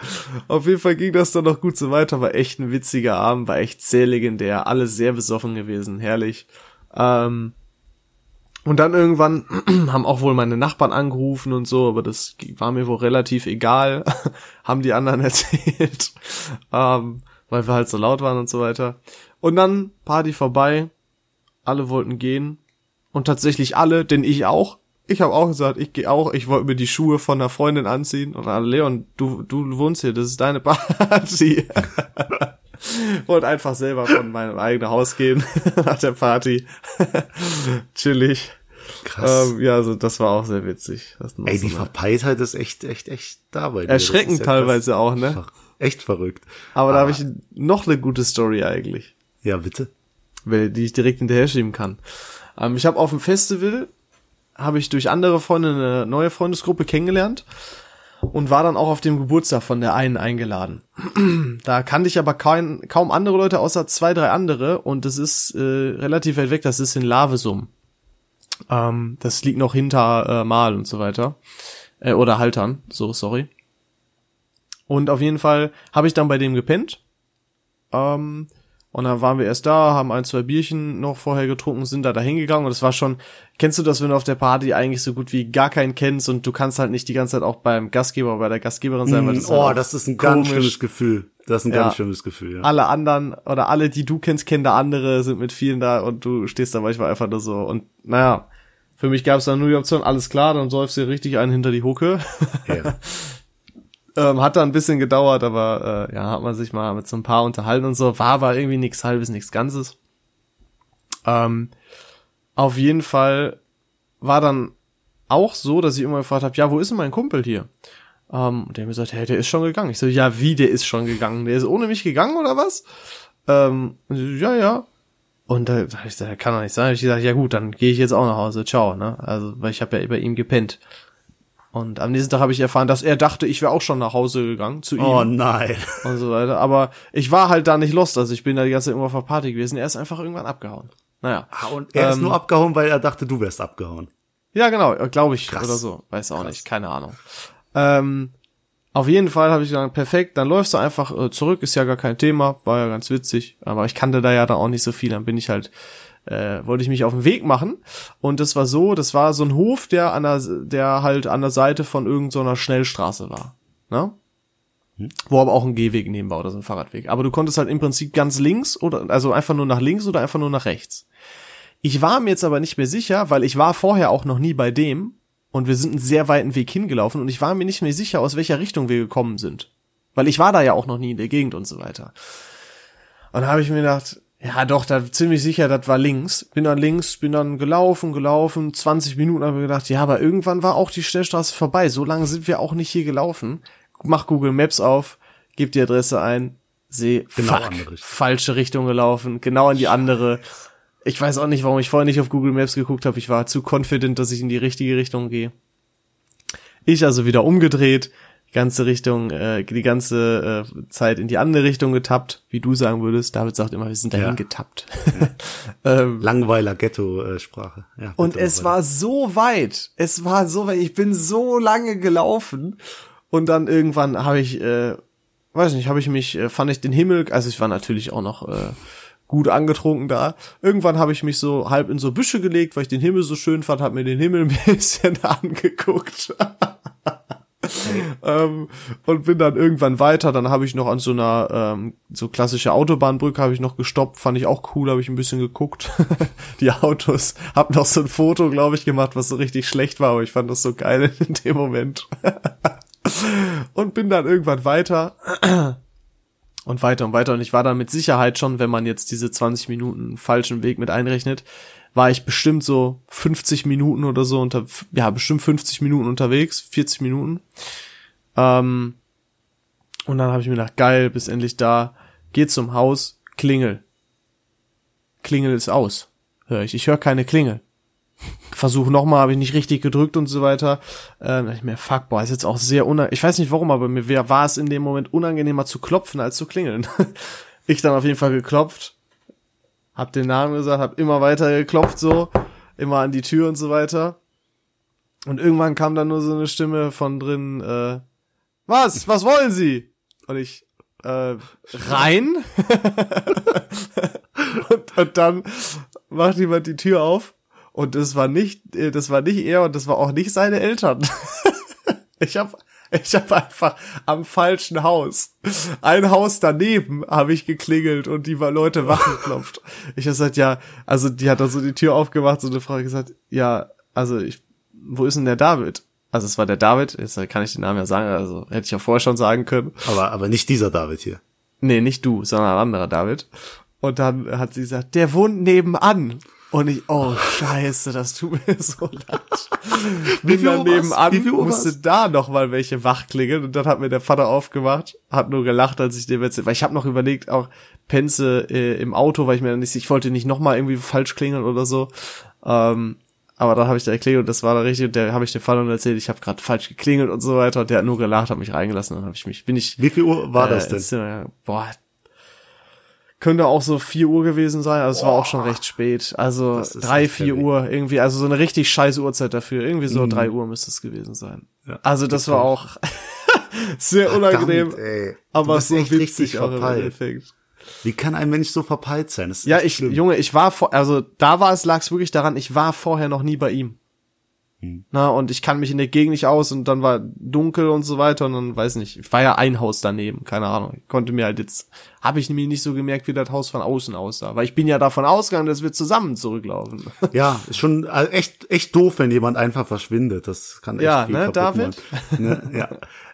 Auf jeden Fall ging das dann noch gut so weiter, war echt ein witziger Abend, war echt sehr legendär, alle sehr besoffen gewesen, herrlich. Ähm, und dann irgendwann [clears throat] haben auch wohl meine Nachbarn angerufen und so, aber das war mir wohl relativ egal, [laughs] haben die anderen erzählt, ähm, weil wir halt so laut waren und so weiter. Und dann Party vorbei, alle wollten gehen und tatsächlich alle, denn ich auch. Ich habe auch gesagt, ich gehe auch. Ich wollte mir die Schuhe von einer Freundin anziehen und alle Leon, du du wohnst hier, das ist deine [laughs] Party. [laughs] wollte einfach selber von meinem eigenen Haus gehen [laughs] nach der Party. Chillig. Krass. Ähm, ja, also das war auch sehr witzig. Ey, die so Verpeiltheit ist echt, echt, echt da bei dir. Erschreckend ja teilweise krass. auch, ne? Echt verrückt. Aber, Aber da habe ich noch eine gute Story eigentlich. Ja, bitte die ich direkt hinterher schieben kann. Ähm, ich habe auf dem Festival habe ich durch andere Freunde eine neue Freundesgruppe kennengelernt und war dann auch auf dem Geburtstag von der einen eingeladen. [clears throat] da kannte ich aber kein, kaum andere Leute außer zwei, drei andere und das ist äh, relativ weit weg, das ist in Lavesum. Ähm, das liegt noch hinter äh, Mal und so weiter. Äh, oder Haltern, so, sorry. Und auf jeden Fall habe ich dann bei dem gepennt. Ähm, und dann waren wir erst da, haben ein, zwei Bierchen noch vorher getrunken, sind da dahin gegangen und es war schon, kennst du das, wenn du auf der Party eigentlich so gut wie gar keinen kennst und du kannst halt nicht die ganze Zeit auch beim Gastgeber oder bei der Gastgeberin sein, weil das Oh, halt das ist ein ganz schlimmes Gefühl. Das ist ein ja. ganz schlimmes Gefühl, ja. Alle anderen oder alle, die du kennst, kennen da andere, sind mit vielen da und du stehst da manchmal einfach nur so und naja, für mich gab es dann nur die Option, alles klar, dann säufst du richtig einen hinter die Hucke. Ja. [laughs] Ähm, hat da ein bisschen gedauert, aber äh, ja, hat man sich mal mit so ein paar unterhalten und so. War aber irgendwie nichts halbes, nichts Ganzes. Ähm, auf jeden Fall war dann auch so, dass ich immer gefragt habe, ja, wo ist denn mein Kumpel hier? Ähm, und der mir gesagt, hey, der ist schon gegangen. Ich so, ja, wie, der ist schon gegangen? Der ist ohne mich gegangen oder was? Ähm, so, ja, ja. Und da, da ich gesagt, kann doch nicht sein. Ich gesagt, ja gut, dann gehe ich jetzt auch nach Hause. Ciao, ne? Also, weil ich habe ja bei ihm gepennt. Und am nächsten Tag habe ich erfahren, dass er dachte, ich wäre auch schon nach Hause gegangen zu ihm. Oh nein. Und so weiter. Aber ich war halt da nicht lost. Also ich bin da die ganze Zeit irgendwo auf der Party gewesen. Er ist einfach irgendwann abgehauen. Naja. Ah, und er ähm, ist nur abgehauen, weil er dachte, du wärst abgehauen. Ja, genau. Glaube ich. Krass. Oder so. Weiß auch Krass. nicht. Keine Ahnung. Ähm, auf jeden Fall habe ich gesagt, perfekt, dann läufst du einfach äh, zurück, ist ja gar kein Thema, war ja ganz witzig, aber ich kannte da ja dann auch nicht so viel, dann bin ich halt äh, wollte ich mich auf den Weg machen und das war so, das war so ein Hof, der an der, der halt an der Seite von irgendeiner so Schnellstraße war, ne? Hm. Wo aber auch ein Gehweg neben war oder so ein Fahrradweg. Aber du konntest halt im Prinzip ganz links oder also einfach nur nach links oder einfach nur nach rechts. Ich war mir jetzt aber nicht mehr sicher, weil ich war vorher auch noch nie bei dem und wir sind einen sehr weiten Weg hingelaufen und ich war mir nicht mehr sicher, aus welcher Richtung wir gekommen sind. Weil ich war da ja auch noch nie in der Gegend und so weiter. Und da habe ich mir gedacht, ja, doch, da ziemlich sicher, das war links. Bin dann links, bin dann gelaufen, gelaufen, 20 Minuten haben wir gedacht, ja, aber irgendwann war auch die Schnellstraße vorbei. So lange sind wir auch nicht hier gelaufen. Mach Google Maps auf, gib die Adresse ein, seh, genau fuck, falsche Richtung gelaufen, genau in die andere. Ich weiß auch nicht, warum ich vorher nicht auf Google Maps geguckt habe. Ich war zu confident, dass ich in die richtige Richtung gehe. Ich also wieder umgedreht, ganze Richtung, äh, die ganze äh, Zeit in die andere Richtung getappt, wie du sagen würdest. David sagt immer, wir sind dahin ja. getappt. [laughs] ähm, Langweiler Ghetto-Sprache. Ja, und es war so weit. Es war so weit. Ich bin so lange gelaufen und dann irgendwann habe ich, äh, weiß nicht, habe ich mich, äh, fand ich den Himmel, also ich war natürlich auch noch äh, gut angetrunken da. Irgendwann habe ich mich so halb in so Büsche gelegt, weil ich den Himmel so schön fand, habe mir den Himmel ein [laughs] bisschen angeguckt. [laughs] ähm, und bin dann irgendwann weiter. Dann habe ich noch an so einer ähm, so klassische Autobahnbrücke habe ich noch gestoppt, fand ich auch cool, habe ich ein bisschen geguckt. [laughs] die Autos, hab noch so ein Foto, glaube ich, gemacht, was so richtig schlecht war, aber ich fand das so geil [laughs] in dem Moment. und bin dann irgendwann weiter [clears throat] und weiter und weiter. Und ich war dann mit Sicherheit schon, wenn man jetzt diese 20 Minuten falschen Weg mit einrechnet, war ich bestimmt so 50 Minuten oder so unter, ja, bestimmt 50 Minuten unterwegs, 40 Minuten. Ähm, und dann habe ich mir gedacht, geil, bis endlich da, geh zum Haus, Klingel. Klingel ist aus. Hör ich. Ich höre keine Klingel. Versuch nochmal, habe ich nicht richtig gedrückt und so weiter. Ähm, ich mir, fuck, boah, ist jetzt auch sehr unangenehm. Ich weiß nicht warum, aber mir war es in dem Moment unangenehmer zu klopfen als zu klingeln. [laughs] ich dann auf jeden Fall geklopft hab den Namen gesagt, hab immer weiter geklopft so, immer an die Tür und so weiter. Und irgendwann kam dann nur so eine Stimme von drin, äh, was, was wollen Sie? Und ich, äh, rein? [laughs] und, und dann macht jemand die Tür auf und das war nicht, äh, das war nicht er und das war auch nicht seine Eltern. [laughs] ich hab ich habe einfach am falschen Haus. Ein Haus daneben habe ich geklingelt und die Leute wach [laughs] geklopft. Ich habe gesagt, ja, also die hat dann so die Tür aufgemacht, so eine Frau gesagt, ja, also ich, wo ist denn der David? Also es war der David, jetzt kann ich den Namen ja sagen, also hätte ich ja vorher schon sagen können. Aber, aber nicht dieser David hier. Nee, nicht du, sondern ein anderer David. Und dann hat sie gesagt, der wohnt nebenan. Und ich, oh scheiße, das tut mir [laughs] so leid. Bin dann nebenan, musste da noch mal welche wach klingeln und dann hat mir der Vater aufgemacht, hat nur gelacht, als ich dem erzählt, weil ich habe noch überlegt, auch Penze äh, im Auto, weil ich mir dann nicht, ich wollte nicht noch mal irgendwie falsch klingeln oder so. Ähm, aber dann habe ich da erklärt und das war da richtig und der habe ich dem Vater erzählt, ich habe gerade falsch geklingelt und so weiter und der hat nur gelacht, hat mich reingelassen und dann habe ich mich, bin ich. Wie viel Uhr war äh, das denn? Zimmer, boah, könnte auch so vier Uhr gewesen sein, also es war auch schon recht spät. Also drei, vier. Uhr irgendwie, also so eine richtig scheiß Uhrzeit dafür. Irgendwie so mhm. drei Uhr müsste es gewesen sein. Ja, also das war auch [laughs] sehr unangenehm, Verdammt, aber so witzig auch im Endeffekt. Wie kann ein Mensch so verpeilt sein? ja, ich, schlimm. Junge, ich war vor, also da war es, lag es wirklich daran, ich war vorher noch nie bei ihm. Hm. Na, und ich kann mich in der Gegend nicht aus und dann war dunkel und so weiter und dann weiß nicht, ich war ja ein Haus daneben, keine Ahnung. Ich konnte mir halt jetzt, habe ich mir nicht so gemerkt, wie das Haus von außen aussah, weil ich bin ja davon ausgegangen, dass wir zusammen zurücklaufen. Ja, ist schon also echt, echt doof, wenn jemand einfach verschwindet. Das kann echt Ja, ne, David? Ne, ja.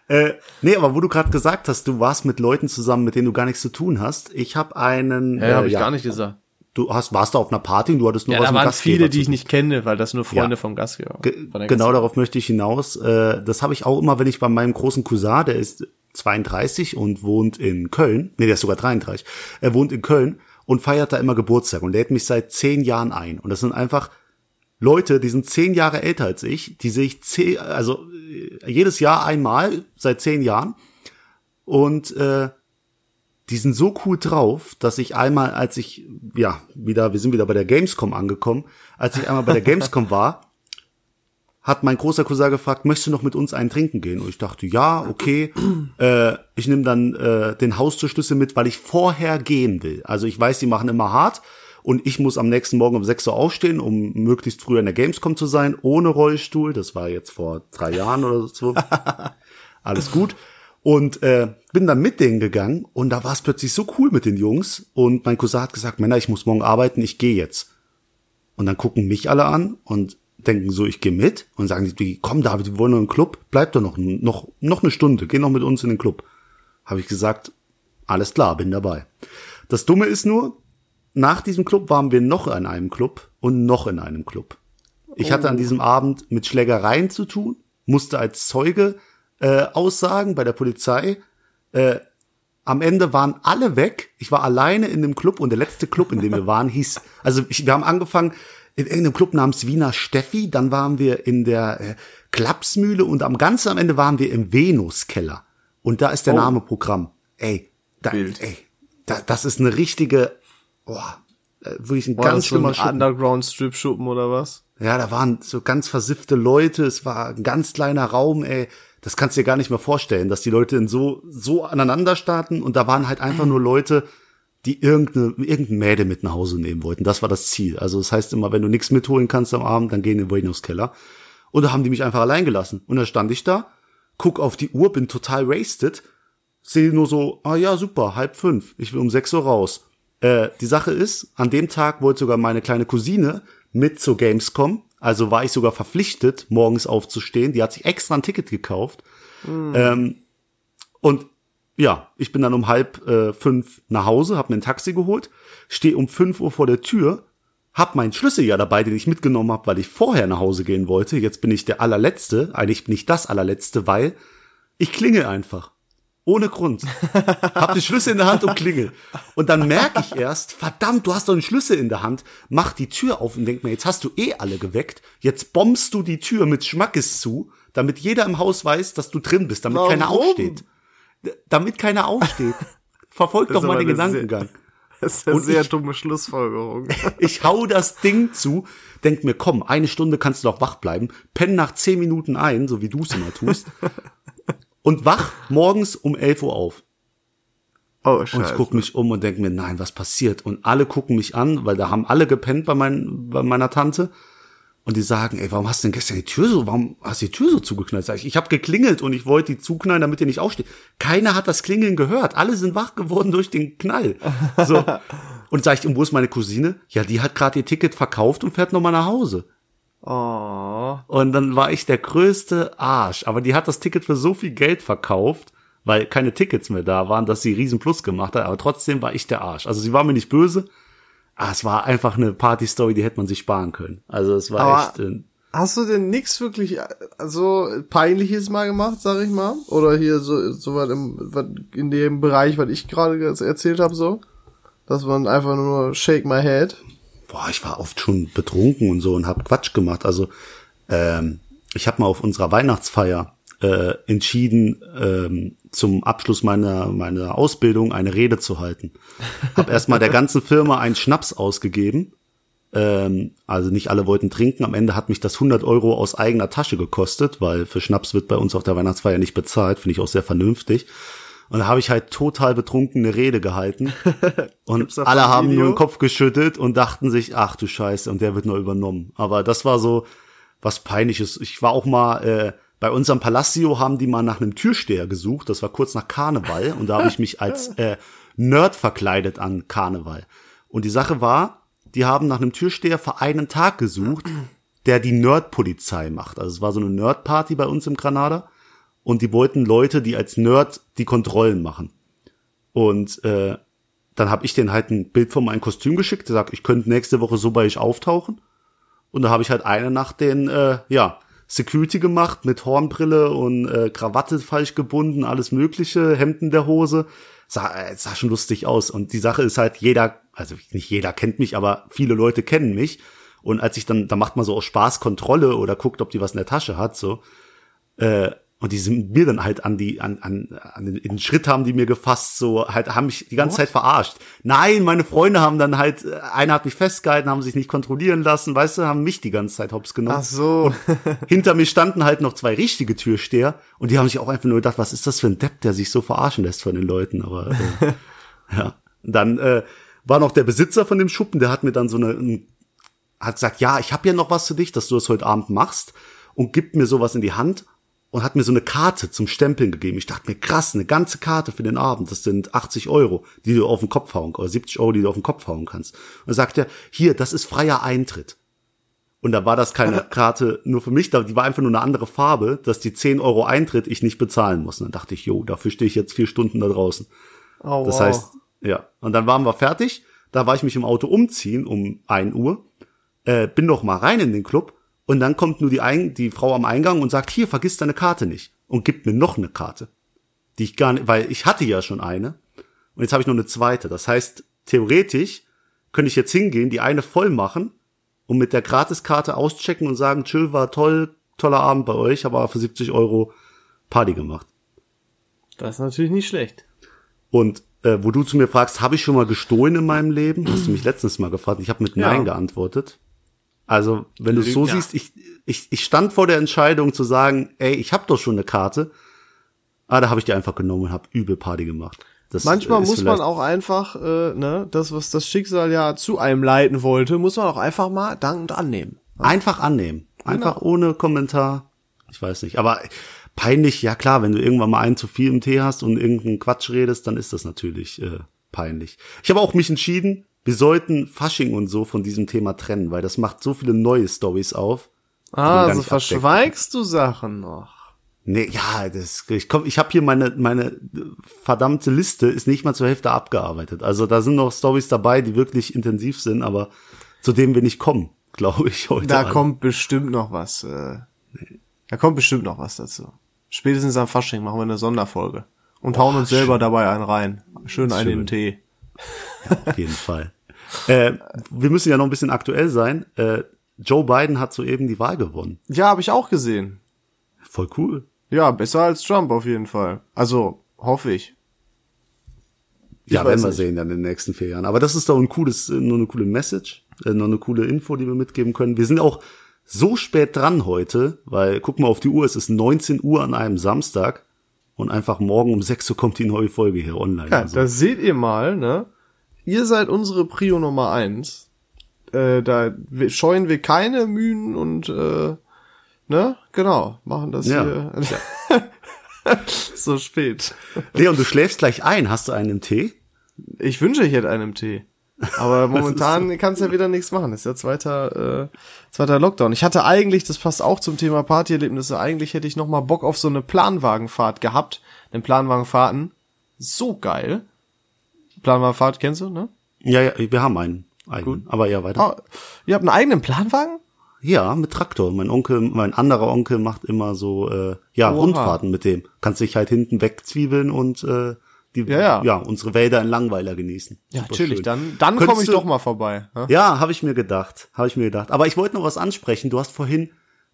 Äh, nee, aber wo du gerade gesagt hast, du warst mit Leuten zusammen, mit denen du gar nichts zu tun hast. Ich habe einen. Ja, äh, habe ich ja, gar nicht gesagt du hast, warst da auf einer Party und du hattest nur ja, was da waren viele, die ich nicht kenne, weil das nur Freunde ja. vom Gastgeber. Ge genau darauf möchte ich hinaus. Äh, das habe ich auch immer, wenn ich bei meinem großen Cousin, der ist 32 und wohnt in Köln, nee, der ist sogar 33, er wohnt in Köln und feiert da immer Geburtstag und lädt mich seit zehn Jahren ein. Und das sind einfach Leute, die sind zehn Jahre älter als ich, die sehe ich zehn, also äh, jedes Jahr einmal seit zehn Jahren. Und äh, die sind so cool drauf, dass ich einmal, als ich, ja, wieder, wir sind wieder bei der Gamescom angekommen, als ich einmal bei der [laughs] Gamescom war, hat mein großer Cousin gefragt, möchtest du noch mit uns einen trinken gehen? Und ich dachte, ja, okay. Äh, ich nehme dann äh, den Haustürschlüssel mit, weil ich vorher gehen will. Also ich weiß, die machen immer hart und ich muss am nächsten Morgen um 6 Uhr aufstehen, um möglichst früh in der Gamescom zu sein, ohne Rollstuhl. Das war jetzt vor drei Jahren oder so. [laughs] Alles gut. Und äh, bin dann mit denen gegangen und da war es plötzlich so cool mit den Jungs. Und mein Cousin hat gesagt, Männer, ich muss morgen arbeiten, ich gehe jetzt. Und dann gucken mich alle an und denken so, ich gehe mit und sagen die, komm David, wir wollen noch im Club, bleib doch noch, noch, noch eine Stunde, geh noch mit uns in den Club. Habe ich gesagt, alles klar, bin dabei. Das Dumme ist nur, nach diesem Club waren wir noch in einem Club und noch in einem Club. Ich hatte an oh. diesem Abend mit Schlägereien zu tun, musste als Zeuge äh, Aussagen bei der Polizei. Äh, am Ende waren alle weg. Ich war alleine in dem Club und der letzte Club, in dem wir waren, hieß, also ich, wir haben angefangen in irgendeinem Club namens Wiener Steffi, dann waren wir in der äh, Klapsmühle und am ganz am Ende waren wir im Venuskeller. Und da ist der Oh. Name Programm. Ey, da, Wild. ey, da, das ist eine richtige, boah, äh, wirklich ein War ganz das so ein schlimmer Schuppen. Underground-Strip-Schuppen oder was? Ja, da waren so ganz versiffte Leute, es war ein ganz kleiner Raum, ey. Das kannst du dir gar nicht mehr vorstellen, dass die Leute in so, so aneinander starten und da waren halt einfach nur Leute, die irgendeine, irgendein Mädel mit nach Hause nehmen wollten. Das war das Ziel. Also das heißt immer, wenn du nichts mitholen kannst am Abend, dann geh in den Venus-Keller. Und da haben die mich einfach allein gelassen. Und dann stand ich da, guck auf die Uhr, bin total wasted, sehe nur so, ah ja, super, halb fünf, ich will um sechs Uhr raus. Äh, die Sache ist, an dem Tag wollte sogar meine kleine Cousine mit zur Gamescom, also war ich sogar verpflichtet, morgens aufzustehen. Die hat sich extra ein Ticket gekauft. Ähm, und ja, ich bin dann um halb äh, fünf nach Hause, hab mir ein Taxi geholt, stehe um fünf Uhr vor der Tür, hab meinen Schlüssel ja dabei, den ich mitgenommen habe, weil ich vorher nach Hause gehen wollte. Jetzt bin ich der allerletzte, eigentlich bin ich das allerletzte, weil ich klingel einfach. Ohne Grund. Hab die Schlüssel in der Hand und klingel. Und dann merke ich erst, verdammt, du hast doch einen Schlüssel in der Hand. Mach die Tür auf und denk mir, jetzt hast du eh alle geweckt. Jetzt bombst du die Tür mit Schmackes zu, damit jeder im Haus weiß, dass du drin bist, damit Warum? keiner aufsteht. Damit keiner aufsteht. Verfolg doch mal den Gedankengang. [laughs] Das ist eine Und sehr ich- dumme Schlussfolgerung. [laughs] Ich hau das Ding zu, denk mir, komm, eine Stunde kannst du doch wach bleiben, penn nach zehn Minuten ein, so wie du es immer tust, und wach morgens um 11 Uhr auf. Oh, Und ich scheiße. guck mich um und denk mir, nein, was passiert? Und alle gucken mich an, weil da haben alle gepennt bei, mein, bei meiner Tante. Und die sagen, ey, warum hast du denn gestern die Tür so, warum hast du die Tür so zugeknallt? Sag ich, ich habe geklingelt und ich wollte die zuknallen, damit ihr nicht aufsteht. Keiner hat das Klingeln gehört. Alle sind wach geworden durch den Knall. So. [laughs] Und sag ich, und wo ist meine Cousine? Ja, die hat gerade ihr Ticket verkauft und fährt nochmal nach Hause. Oh. Und dann war ich der größte Arsch. Aber die hat das Ticket für so viel Geld verkauft, weil keine Tickets mehr da waren, dass sie riesen Plus gemacht hat. Aber trotzdem war ich der Arsch. Also sie war mir nicht böse. Ah, es war einfach eine Party-Story, die hätte man sich sparen können. Also es war Aber- echt. Äh, Hast du denn nix wirklich so peinliches mal gemacht, sag ich mal? Oder hier so, so was im, in dem Bereich, was ich gerade ge- erzählt habe, so? Dass man einfach nur shake my head. Boah, ich war oft schon betrunken und so und hab Quatsch gemacht. Also ähm, ich habe mal auf unserer Weihnachtsfeier äh, entschieden, ähm, zum Abschluss meiner meiner Ausbildung eine Rede zu halten. Hab erstmal der [laughs] ganzen Firma einen Schnaps ausgegeben. Ähm, also nicht alle wollten trinken. Am Ende hat mich das 100 Euro aus eigener Tasche gekostet, weil für Schnaps wird bei uns auf der Weihnachtsfeier nicht bezahlt. Finde ich auch sehr vernünftig. Und da habe ich halt total betrunken eine Rede gehalten. [laughs] Und alle haben nur Video? den Kopf geschüttelt und dachten sich, ach du Scheiße, und der wird nur übernommen. Aber das war so was Peinliches. Ich war auch mal, äh, bei unserem Palacio haben die mal nach einem Türsteher gesucht. Das war kurz nach Karneval. Und da habe ich mich als [laughs] äh, Nerd verkleidet an Karneval. Und die Sache war, die haben nach einem Türsteher für einen Tag gesucht, der die Nerd-Polizei macht. Also es war so eine Nerd-Party bei uns im Granada. Und die wollten Leute, die als Nerd die Kontrollen machen. Und äh, dann habe ich denen halt ein Bild von meinem Kostüm geschickt, der sagt, ich könnte nächste Woche so bei euch auftauchen. Und da habe ich halt eine Nacht den, äh, ja, Security gemacht mit Hornbrille und äh, Krawatte falsch gebunden, alles mögliche, Hemden der Hose. Sah, äh, sah schon lustig aus. Und die Sache ist halt, jeder, also nicht jeder kennt mich, aber viele Leute kennen mich. Und als ich dann, da macht man so aus Spaß Kontrolle oder guckt, ob die was in der Tasche hat, so. Äh, und die sind mir dann halt an die, an, an, an den, in den Schritt haben die mir gefasst, so halt, haben mich die ganze Zeit verarscht. Nein, meine Freunde haben dann halt, äh, einer hat mich festgehalten, haben sich nicht kontrollieren lassen, weißt du, haben mich die ganze Zeit hops genommen. Ach so. [laughs] Hinter mir standen halt noch zwei richtige Türsteher und die haben sich auch einfach nur gedacht, was ist das für ein Depp, der sich so verarschen lässt von den Leuten, aber äh, [laughs] ja. Dann äh, war noch der Besitzer von dem Schuppen, der hat mir dann so eine, ein, hat gesagt, ja, ich habe ja noch was für dich, dass du das heute Abend machst und gibt mir sowas in die Hand und hat mir so eine Karte zum Stempeln gegeben. Ich dachte mir, krass, eine ganze Karte für den Abend, das sind 80 Euro, die du auf den Kopf hauen, oder 70 Euro, die du auf den Kopf hauen kannst. Und sagt er, hier, das ist freier Eintritt. Und da war das keine Karte nur für mich, da- die war einfach nur eine andere Farbe, dass die 10 Euro Eintritt ich nicht bezahlen muss. Und dann dachte ich, jo, dafür stehe ich jetzt vier Stunden da draußen. Oh, Das wow. heißt, ja. Und dann waren wir fertig. Da war ich mich im Auto umziehen um 1 Uhr. Äh, bin noch mal rein in den Club. Und dann kommt nur die, Ein die Frau am Eingang und sagt, hier, vergiss deine Karte nicht. Und gibt mir noch eine Karte. Die ich gar nicht, weil ich hatte ja schon eine. Und jetzt habe ich noch eine zweite. Das heißt, theoretisch könnte ich jetzt hingehen, die eine voll machen und mit der Gratiskarte auschecken und sagen, tschö, war toll, toller Abend bei euch, aber für 70 Euro Party gemacht. Das ist natürlich nicht schlecht. Und äh, wo du zu mir fragst, habe ich schon mal gestohlen in meinem Leben? Hast du mich letztens mal gefragt. Ich habe mit Ja. Nein geantwortet. Also, wenn du es so siehst, ich, ich, ich stand vor der Entscheidung zu sagen, ey, ich habe doch schon eine Karte. Ah, da habe ich die einfach genommen und habe übel Party gemacht. Das Manchmal muss man auch einfach, äh, ne, das, was das Schicksal ja zu einem leiten wollte, muss man auch einfach mal dankend annehmen. Einfach annehmen. Einfach Genau. ohne Kommentar. Ich weiß nicht. Aber peinlich, ja klar, wenn du irgendwann mal einen zu viel im Tee hast und irgendeinen Quatsch redest, dann ist das natürlich äh, peinlich. Ich habe auch mich entschieden, wir sollten Fasching und so von diesem Thema trennen, weil das macht so viele neue Stories auf. Ah, also nicht abdecken. verschweigst du Sachen noch. Nee, ja, das, ich komm, ich habe hier meine meine verdammte Liste ist nicht mal zur Hälfte abgearbeitet. Also da sind noch Stories dabei, die wirklich intensiv sind, aber zu denen wir nicht kommen, [laughs] glaube ich heute. Da Abend. kommt bestimmt noch was. Äh, da kommt bestimmt noch was dazu. Spätestens am Fasching machen wir eine Sonderfolge. Und hauen uns selber dabei einen rein. Schön einen in den Tee. Auf jeden Fall. Äh, wir müssen ja noch ein bisschen aktuell sein. Äh, Joe Biden hat soeben die Wahl gewonnen. Ja, habe ich auch gesehen. Voll cool. Ja, besser als Trump auf jeden Fall. Also, hoffe ich. Ja, weiß werden wir sehen dann in den nächsten vier Jahren. Aber das ist doch ein cooles, äh, nur eine coole Message, äh, noch eine coole Info, die wir mitgeben können. Wir sind auch so spät dran heute, weil guck mal auf die Uhr, es ist 19 Uhr an einem Samstag und einfach morgen um 6 Uhr kommt die neue Folge hier online. Ja, Also, da seht ihr mal, ne? Ihr seid unsere Prio Nummer eins. Äh, da scheuen wir keine Mühen und äh, ne? Genau, machen das Ja. hier [laughs] so spät. Leon, du schläfst gleich ein. Hast du einen Tee? Ich wünsche, ich hätte einen Tee. Aber [laughs] momentan kannst ja wieder nichts machen. Das ist ja zweiter, äh, zweiter Lockdown. Ich hatte eigentlich, das passt auch zum Thema Partyerlebnisse, eigentlich hätte ich noch mal Bock auf so eine Planwagenfahrt gehabt. Denn Planwagenfahrten, so geil. Planwagenfahrt kennst du, ne? Ja, ja, wir haben einen. eigenen. Aber ja, weiter. Ah, ihr habt einen eigenen Planwagen? Ja, mit Traktor. Mein Onkel, mein anderer Onkel macht immer so äh, ja Oha. Rundfahrten mit dem. Kannst dich halt hinten wegzwiebeln und äh, die Ja, ja. unsere Wälder in Langweiler genießen. Ja, Super natürlich. schön. Dann, dann komme ich du- doch mal vorbei. ne? Ja, habe ich mir gedacht, habe ich mir gedacht. Aber ich wollte noch was ansprechen. Du hast vorhin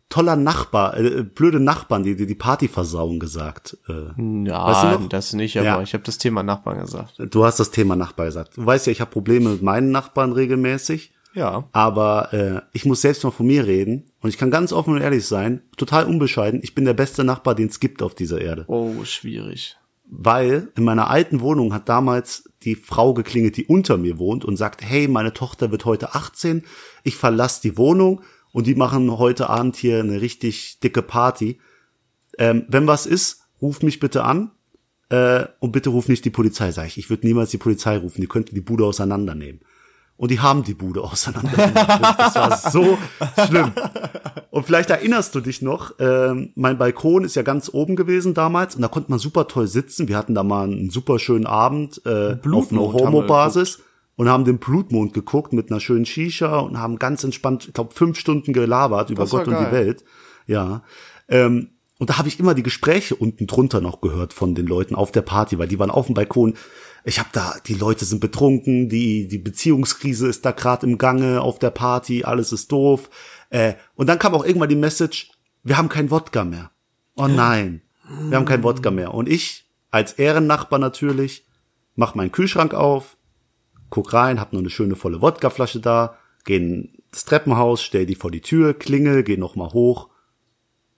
toller Nachbar, äh, blöde Nachbarn, die die die Party versauen gesagt. Äh, Ja, Weißt du das nicht, aber Ja. ich habe das Thema Nachbarn gesagt. du hast das Thema Nachbar gesagt. Du weißt ja, ich habe Probleme mit meinen Nachbarn regelmäßig. Ja. Aber äh, ich muss selbst mal von mir reden und ich kann ganz offen und ehrlich sein, total unbescheiden. Ich bin der beste Nachbar, den es gibt auf dieser Erde. Oh, schwierig. Weil in meiner alten Wohnung hat damals die Frau geklingelt, die unter mir wohnt und sagt, hey, meine Tochter wird heute 18, ich verlasse die Wohnung und die machen heute Abend hier eine richtig dicke Party. Ähm, wenn was ist, ruf mich bitte an äh, und bitte ruf nicht die Polizei, sag ich. Ich würde niemals die Polizei rufen, die könnten die Bude auseinandernehmen. Und die haben die Bude [laughs] auseinandergenommen. das war so schlimm. Und vielleicht erinnerst du dich noch, ähm, mein Balkon ist ja ganz oben gewesen damals und da konnte man super toll sitzen. Wir hatten da mal einen super schönen Abend äh, auf einer Homo-Basis und haben den Blutmond geguckt mit einer schönen Shisha und haben ganz entspannt, ich glaube, fünf Stunden gelabert über Gott und die geil. Welt. Ja. Ähm, und da habe ich immer die Gespräche unten drunter noch gehört von den Leuten auf der Party, weil die waren auf dem Balkon. Ich habe da, die Leute sind betrunken, die die Beziehungskrise ist da gerade im Gange auf der Party, alles ist doof. Äh, und dann kam auch irgendwann die Message: Wir haben kein Wodka mehr. Oh nein, wir haben kein Wodka mehr. Und ich als Ehrennachbar natürlich mach meinen Kühlschrank auf, guck rein, hab noch eine schöne volle Wodkaflasche da, geh ins Treppenhaus, stell die vor die Tür, klingel, geh noch mal hoch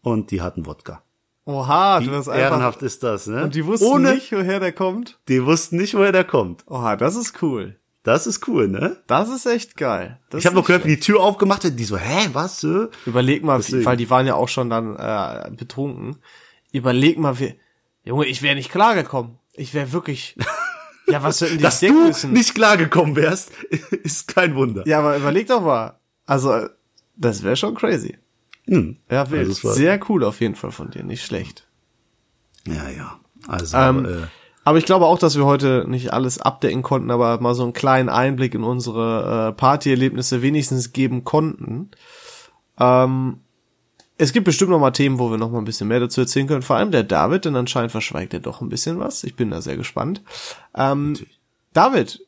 und die hatten Wodka. Oha, Wie du hast einfach. ehrenhaft ist das, ne? Und die wussten Ohne, nicht, woher der kommt. Die wussten nicht, woher der kommt. Oha, das ist cool. Das ist cool, ne? Das ist echt geil. Das ich habe noch gehört, wie die Tür aufgemacht hat, die so, hä, was? Äh? Überleg mal, Deswegen. weil die waren ja auch schon dann äh, betrunken. Überleg mal, wie, Junge, ich wäre nicht klargekommen. Ich wäre wirklich. [laughs] Ja, was hätten die Dass du müssen? nicht klargekommen wärst, [laughs] ist kein Wunder. Ja, aber überleg doch mal. Also, das wäre schon crazy. Hm. Ja, wild. Also es war- Sehr cool auf jeden Fall von dir, nicht schlecht. Ja, ja. Also, Ähm, äh, Aber ich glaube auch, dass wir heute nicht alles abdecken konnten, aber mal so einen kleinen Einblick in unsere äh, Partyerlebnisse wenigstens geben konnten. Ähm, es gibt bestimmt noch mal Themen, wo wir noch mal ein bisschen mehr dazu erzählen können. Vor allem der David, denn anscheinend verschweigt er doch ein bisschen was. Ich bin da sehr gespannt. Ähm, David,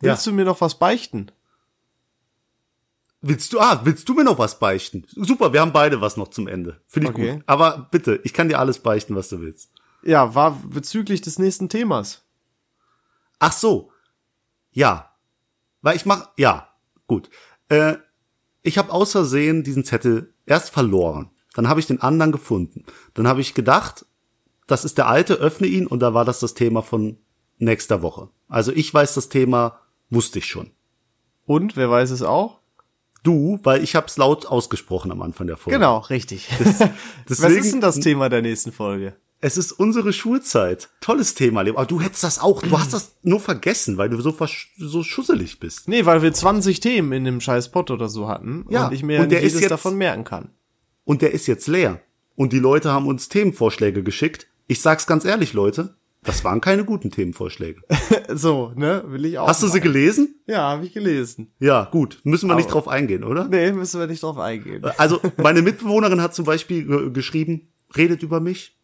willst du mir noch was beichten? Willst du, ah, willst du mir noch was beichten? Super, wir haben beide was noch zum Ende. Finde ich Okay. gut. Aber bitte, ich kann dir alles beichten, was du willst. Ja, war bezüglich des nächsten Themas. Ach so. Ja. Weil ich mach, ja, gut. Äh, ich habe aus Versehen diesen Zettel erst verloren. Dann habe ich den anderen gefunden. Dann habe ich gedacht, das ist der alte, öffne ihn und da war das das Thema von nächster Woche. Also ich weiß das Thema, wusste ich schon. Und, wer weiß es auch? Du, weil ich habe es laut ausgesprochen am Anfang der Folge. Genau, richtig. [laughs] Was Deswegen, ist denn das Thema der nächsten Folge? Es ist unsere Schulzeit. Tolles Thema, Leo. Aber du hättest das auch. Du hast das nur vergessen, weil du so, so schusselig bist. Nee, weil wir 20 Themen in dem scheiß Pot oder so hatten Ja, und ich mir und der jedes ist jetzt- davon merken kann. Und der ist jetzt leer. Und die Leute haben uns Themenvorschläge geschickt. Ich sag's ganz ehrlich, Leute. Das waren keine guten Themenvorschläge. [laughs] So, ne, will ich auch. Hast du sie gelesen? Ja, habe ich gelesen. Ja, gut. Müssen wir nicht Aber- drauf eingehen, oder? Nee, müssen wir nicht drauf eingehen. Also, meine Mitbewohnerin hat zum Beispiel ge- geschrieben, redet über mich.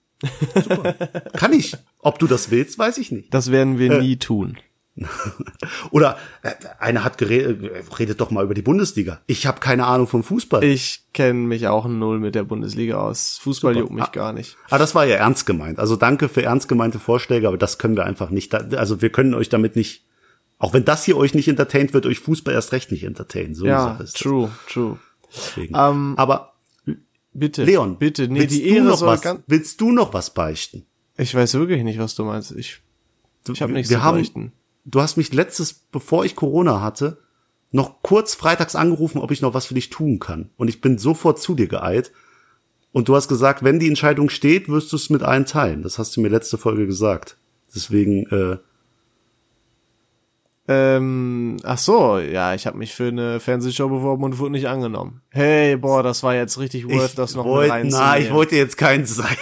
Super. Kann ich. Ob du das willst, weiß ich nicht. Das werden wir nie tun. [laughs] Oder äh, einer hat geredet, redet doch mal über die Bundesliga. Ich habe keine Ahnung vom Fußball. Ich kenne mich auch null mit der Bundesliga aus. Fußball Super. juckt mich Ah. gar nicht. Aber das war ja ernst gemeint. Also danke für ernst gemeinte Vorschläge, aber das können wir einfach nicht. Also wir können euch damit nicht, auch wenn das hier euch nicht entertaint, wird euch Fußball erst recht nicht entertainen. So Ja, ist das. true, true. Deswegen. Ähm, aber Bitte. Leon, bitte, nee, willst die du Ehre noch soll was, ganz, willst du noch was beichten? Ich weiß wirklich nicht, was du meinst. Ich, ich habe nichts wir zu haben, beichten. Du hast mich letztes, bevor ich Corona hatte, noch kurz freitags angerufen, ob ich noch was für dich tun kann. Und ich bin sofort zu dir geeilt. Und du hast gesagt, wenn die Entscheidung steht, wirst du es mit allen teilen. Das hast du mir letzte Folge gesagt. Deswegen, äh, Ähm, ach so, ja, ich habe mich für eine Fernsehshow beworben und wurde nicht angenommen. Hey, boah, das war jetzt richtig worth, ich das noch mit wollte, reinzunehmen. na, ich wollte jetzt kein [laughs] sein.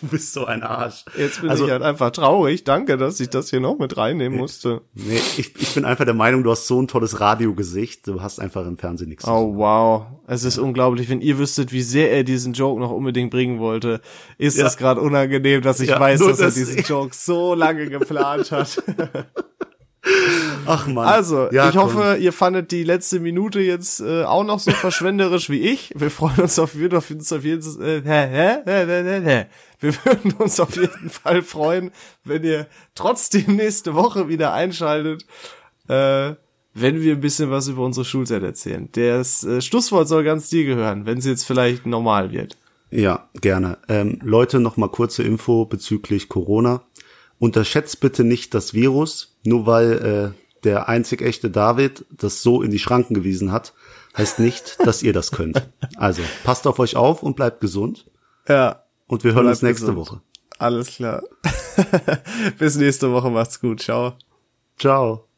du bist so ein Arsch. Jetzt bin also, ich halt einfach traurig. Danke, dass ich das hier noch mit reinnehmen musste. nee, ich, ich bin einfach der Meinung, du hast so ein tolles Radiogesicht. Du hast einfach im Fernsehen nichts. Oh wow, es ist unglaublich. Wenn ihr wüsstet, wie sehr er diesen Joke noch unbedingt bringen wollte, ist Ja. das gerade unangenehm, dass ich Ja, weiß, dass er das- diesen [laughs] Joke so lange geplant hat. [laughs] Ach man. Also, Ja, ich komm. hoffe, ihr fandet die letzte Minute jetzt äh, auch noch so verschwenderisch wie ich. Wir freuen uns auf jeden, jeden, äh. Wir würden uns auf jeden Fall freuen, wenn ihr trotzdem nächste Woche wieder einschaltet, äh, wenn wir ein bisschen was über unsere Schulzeit erzählen. Das äh, Schlusswort soll ganz dir gehören, wenn es jetzt vielleicht normal wird. Ja, gerne. Ähm, Leute, noch mal kurze Info bezüglich Corona. Unterschätzt bitte nicht das Virus, nur weil äh, der einzig echte David das so in die Schranken gewiesen hat, heißt nicht, dass ihr das könnt. Also passt auf euch auf und bleibt gesund. Ja. Und wir hören uns nächste gesund. Woche. Alles klar. [laughs] Bis nächste Woche, macht's gut. Ciao. Ciao.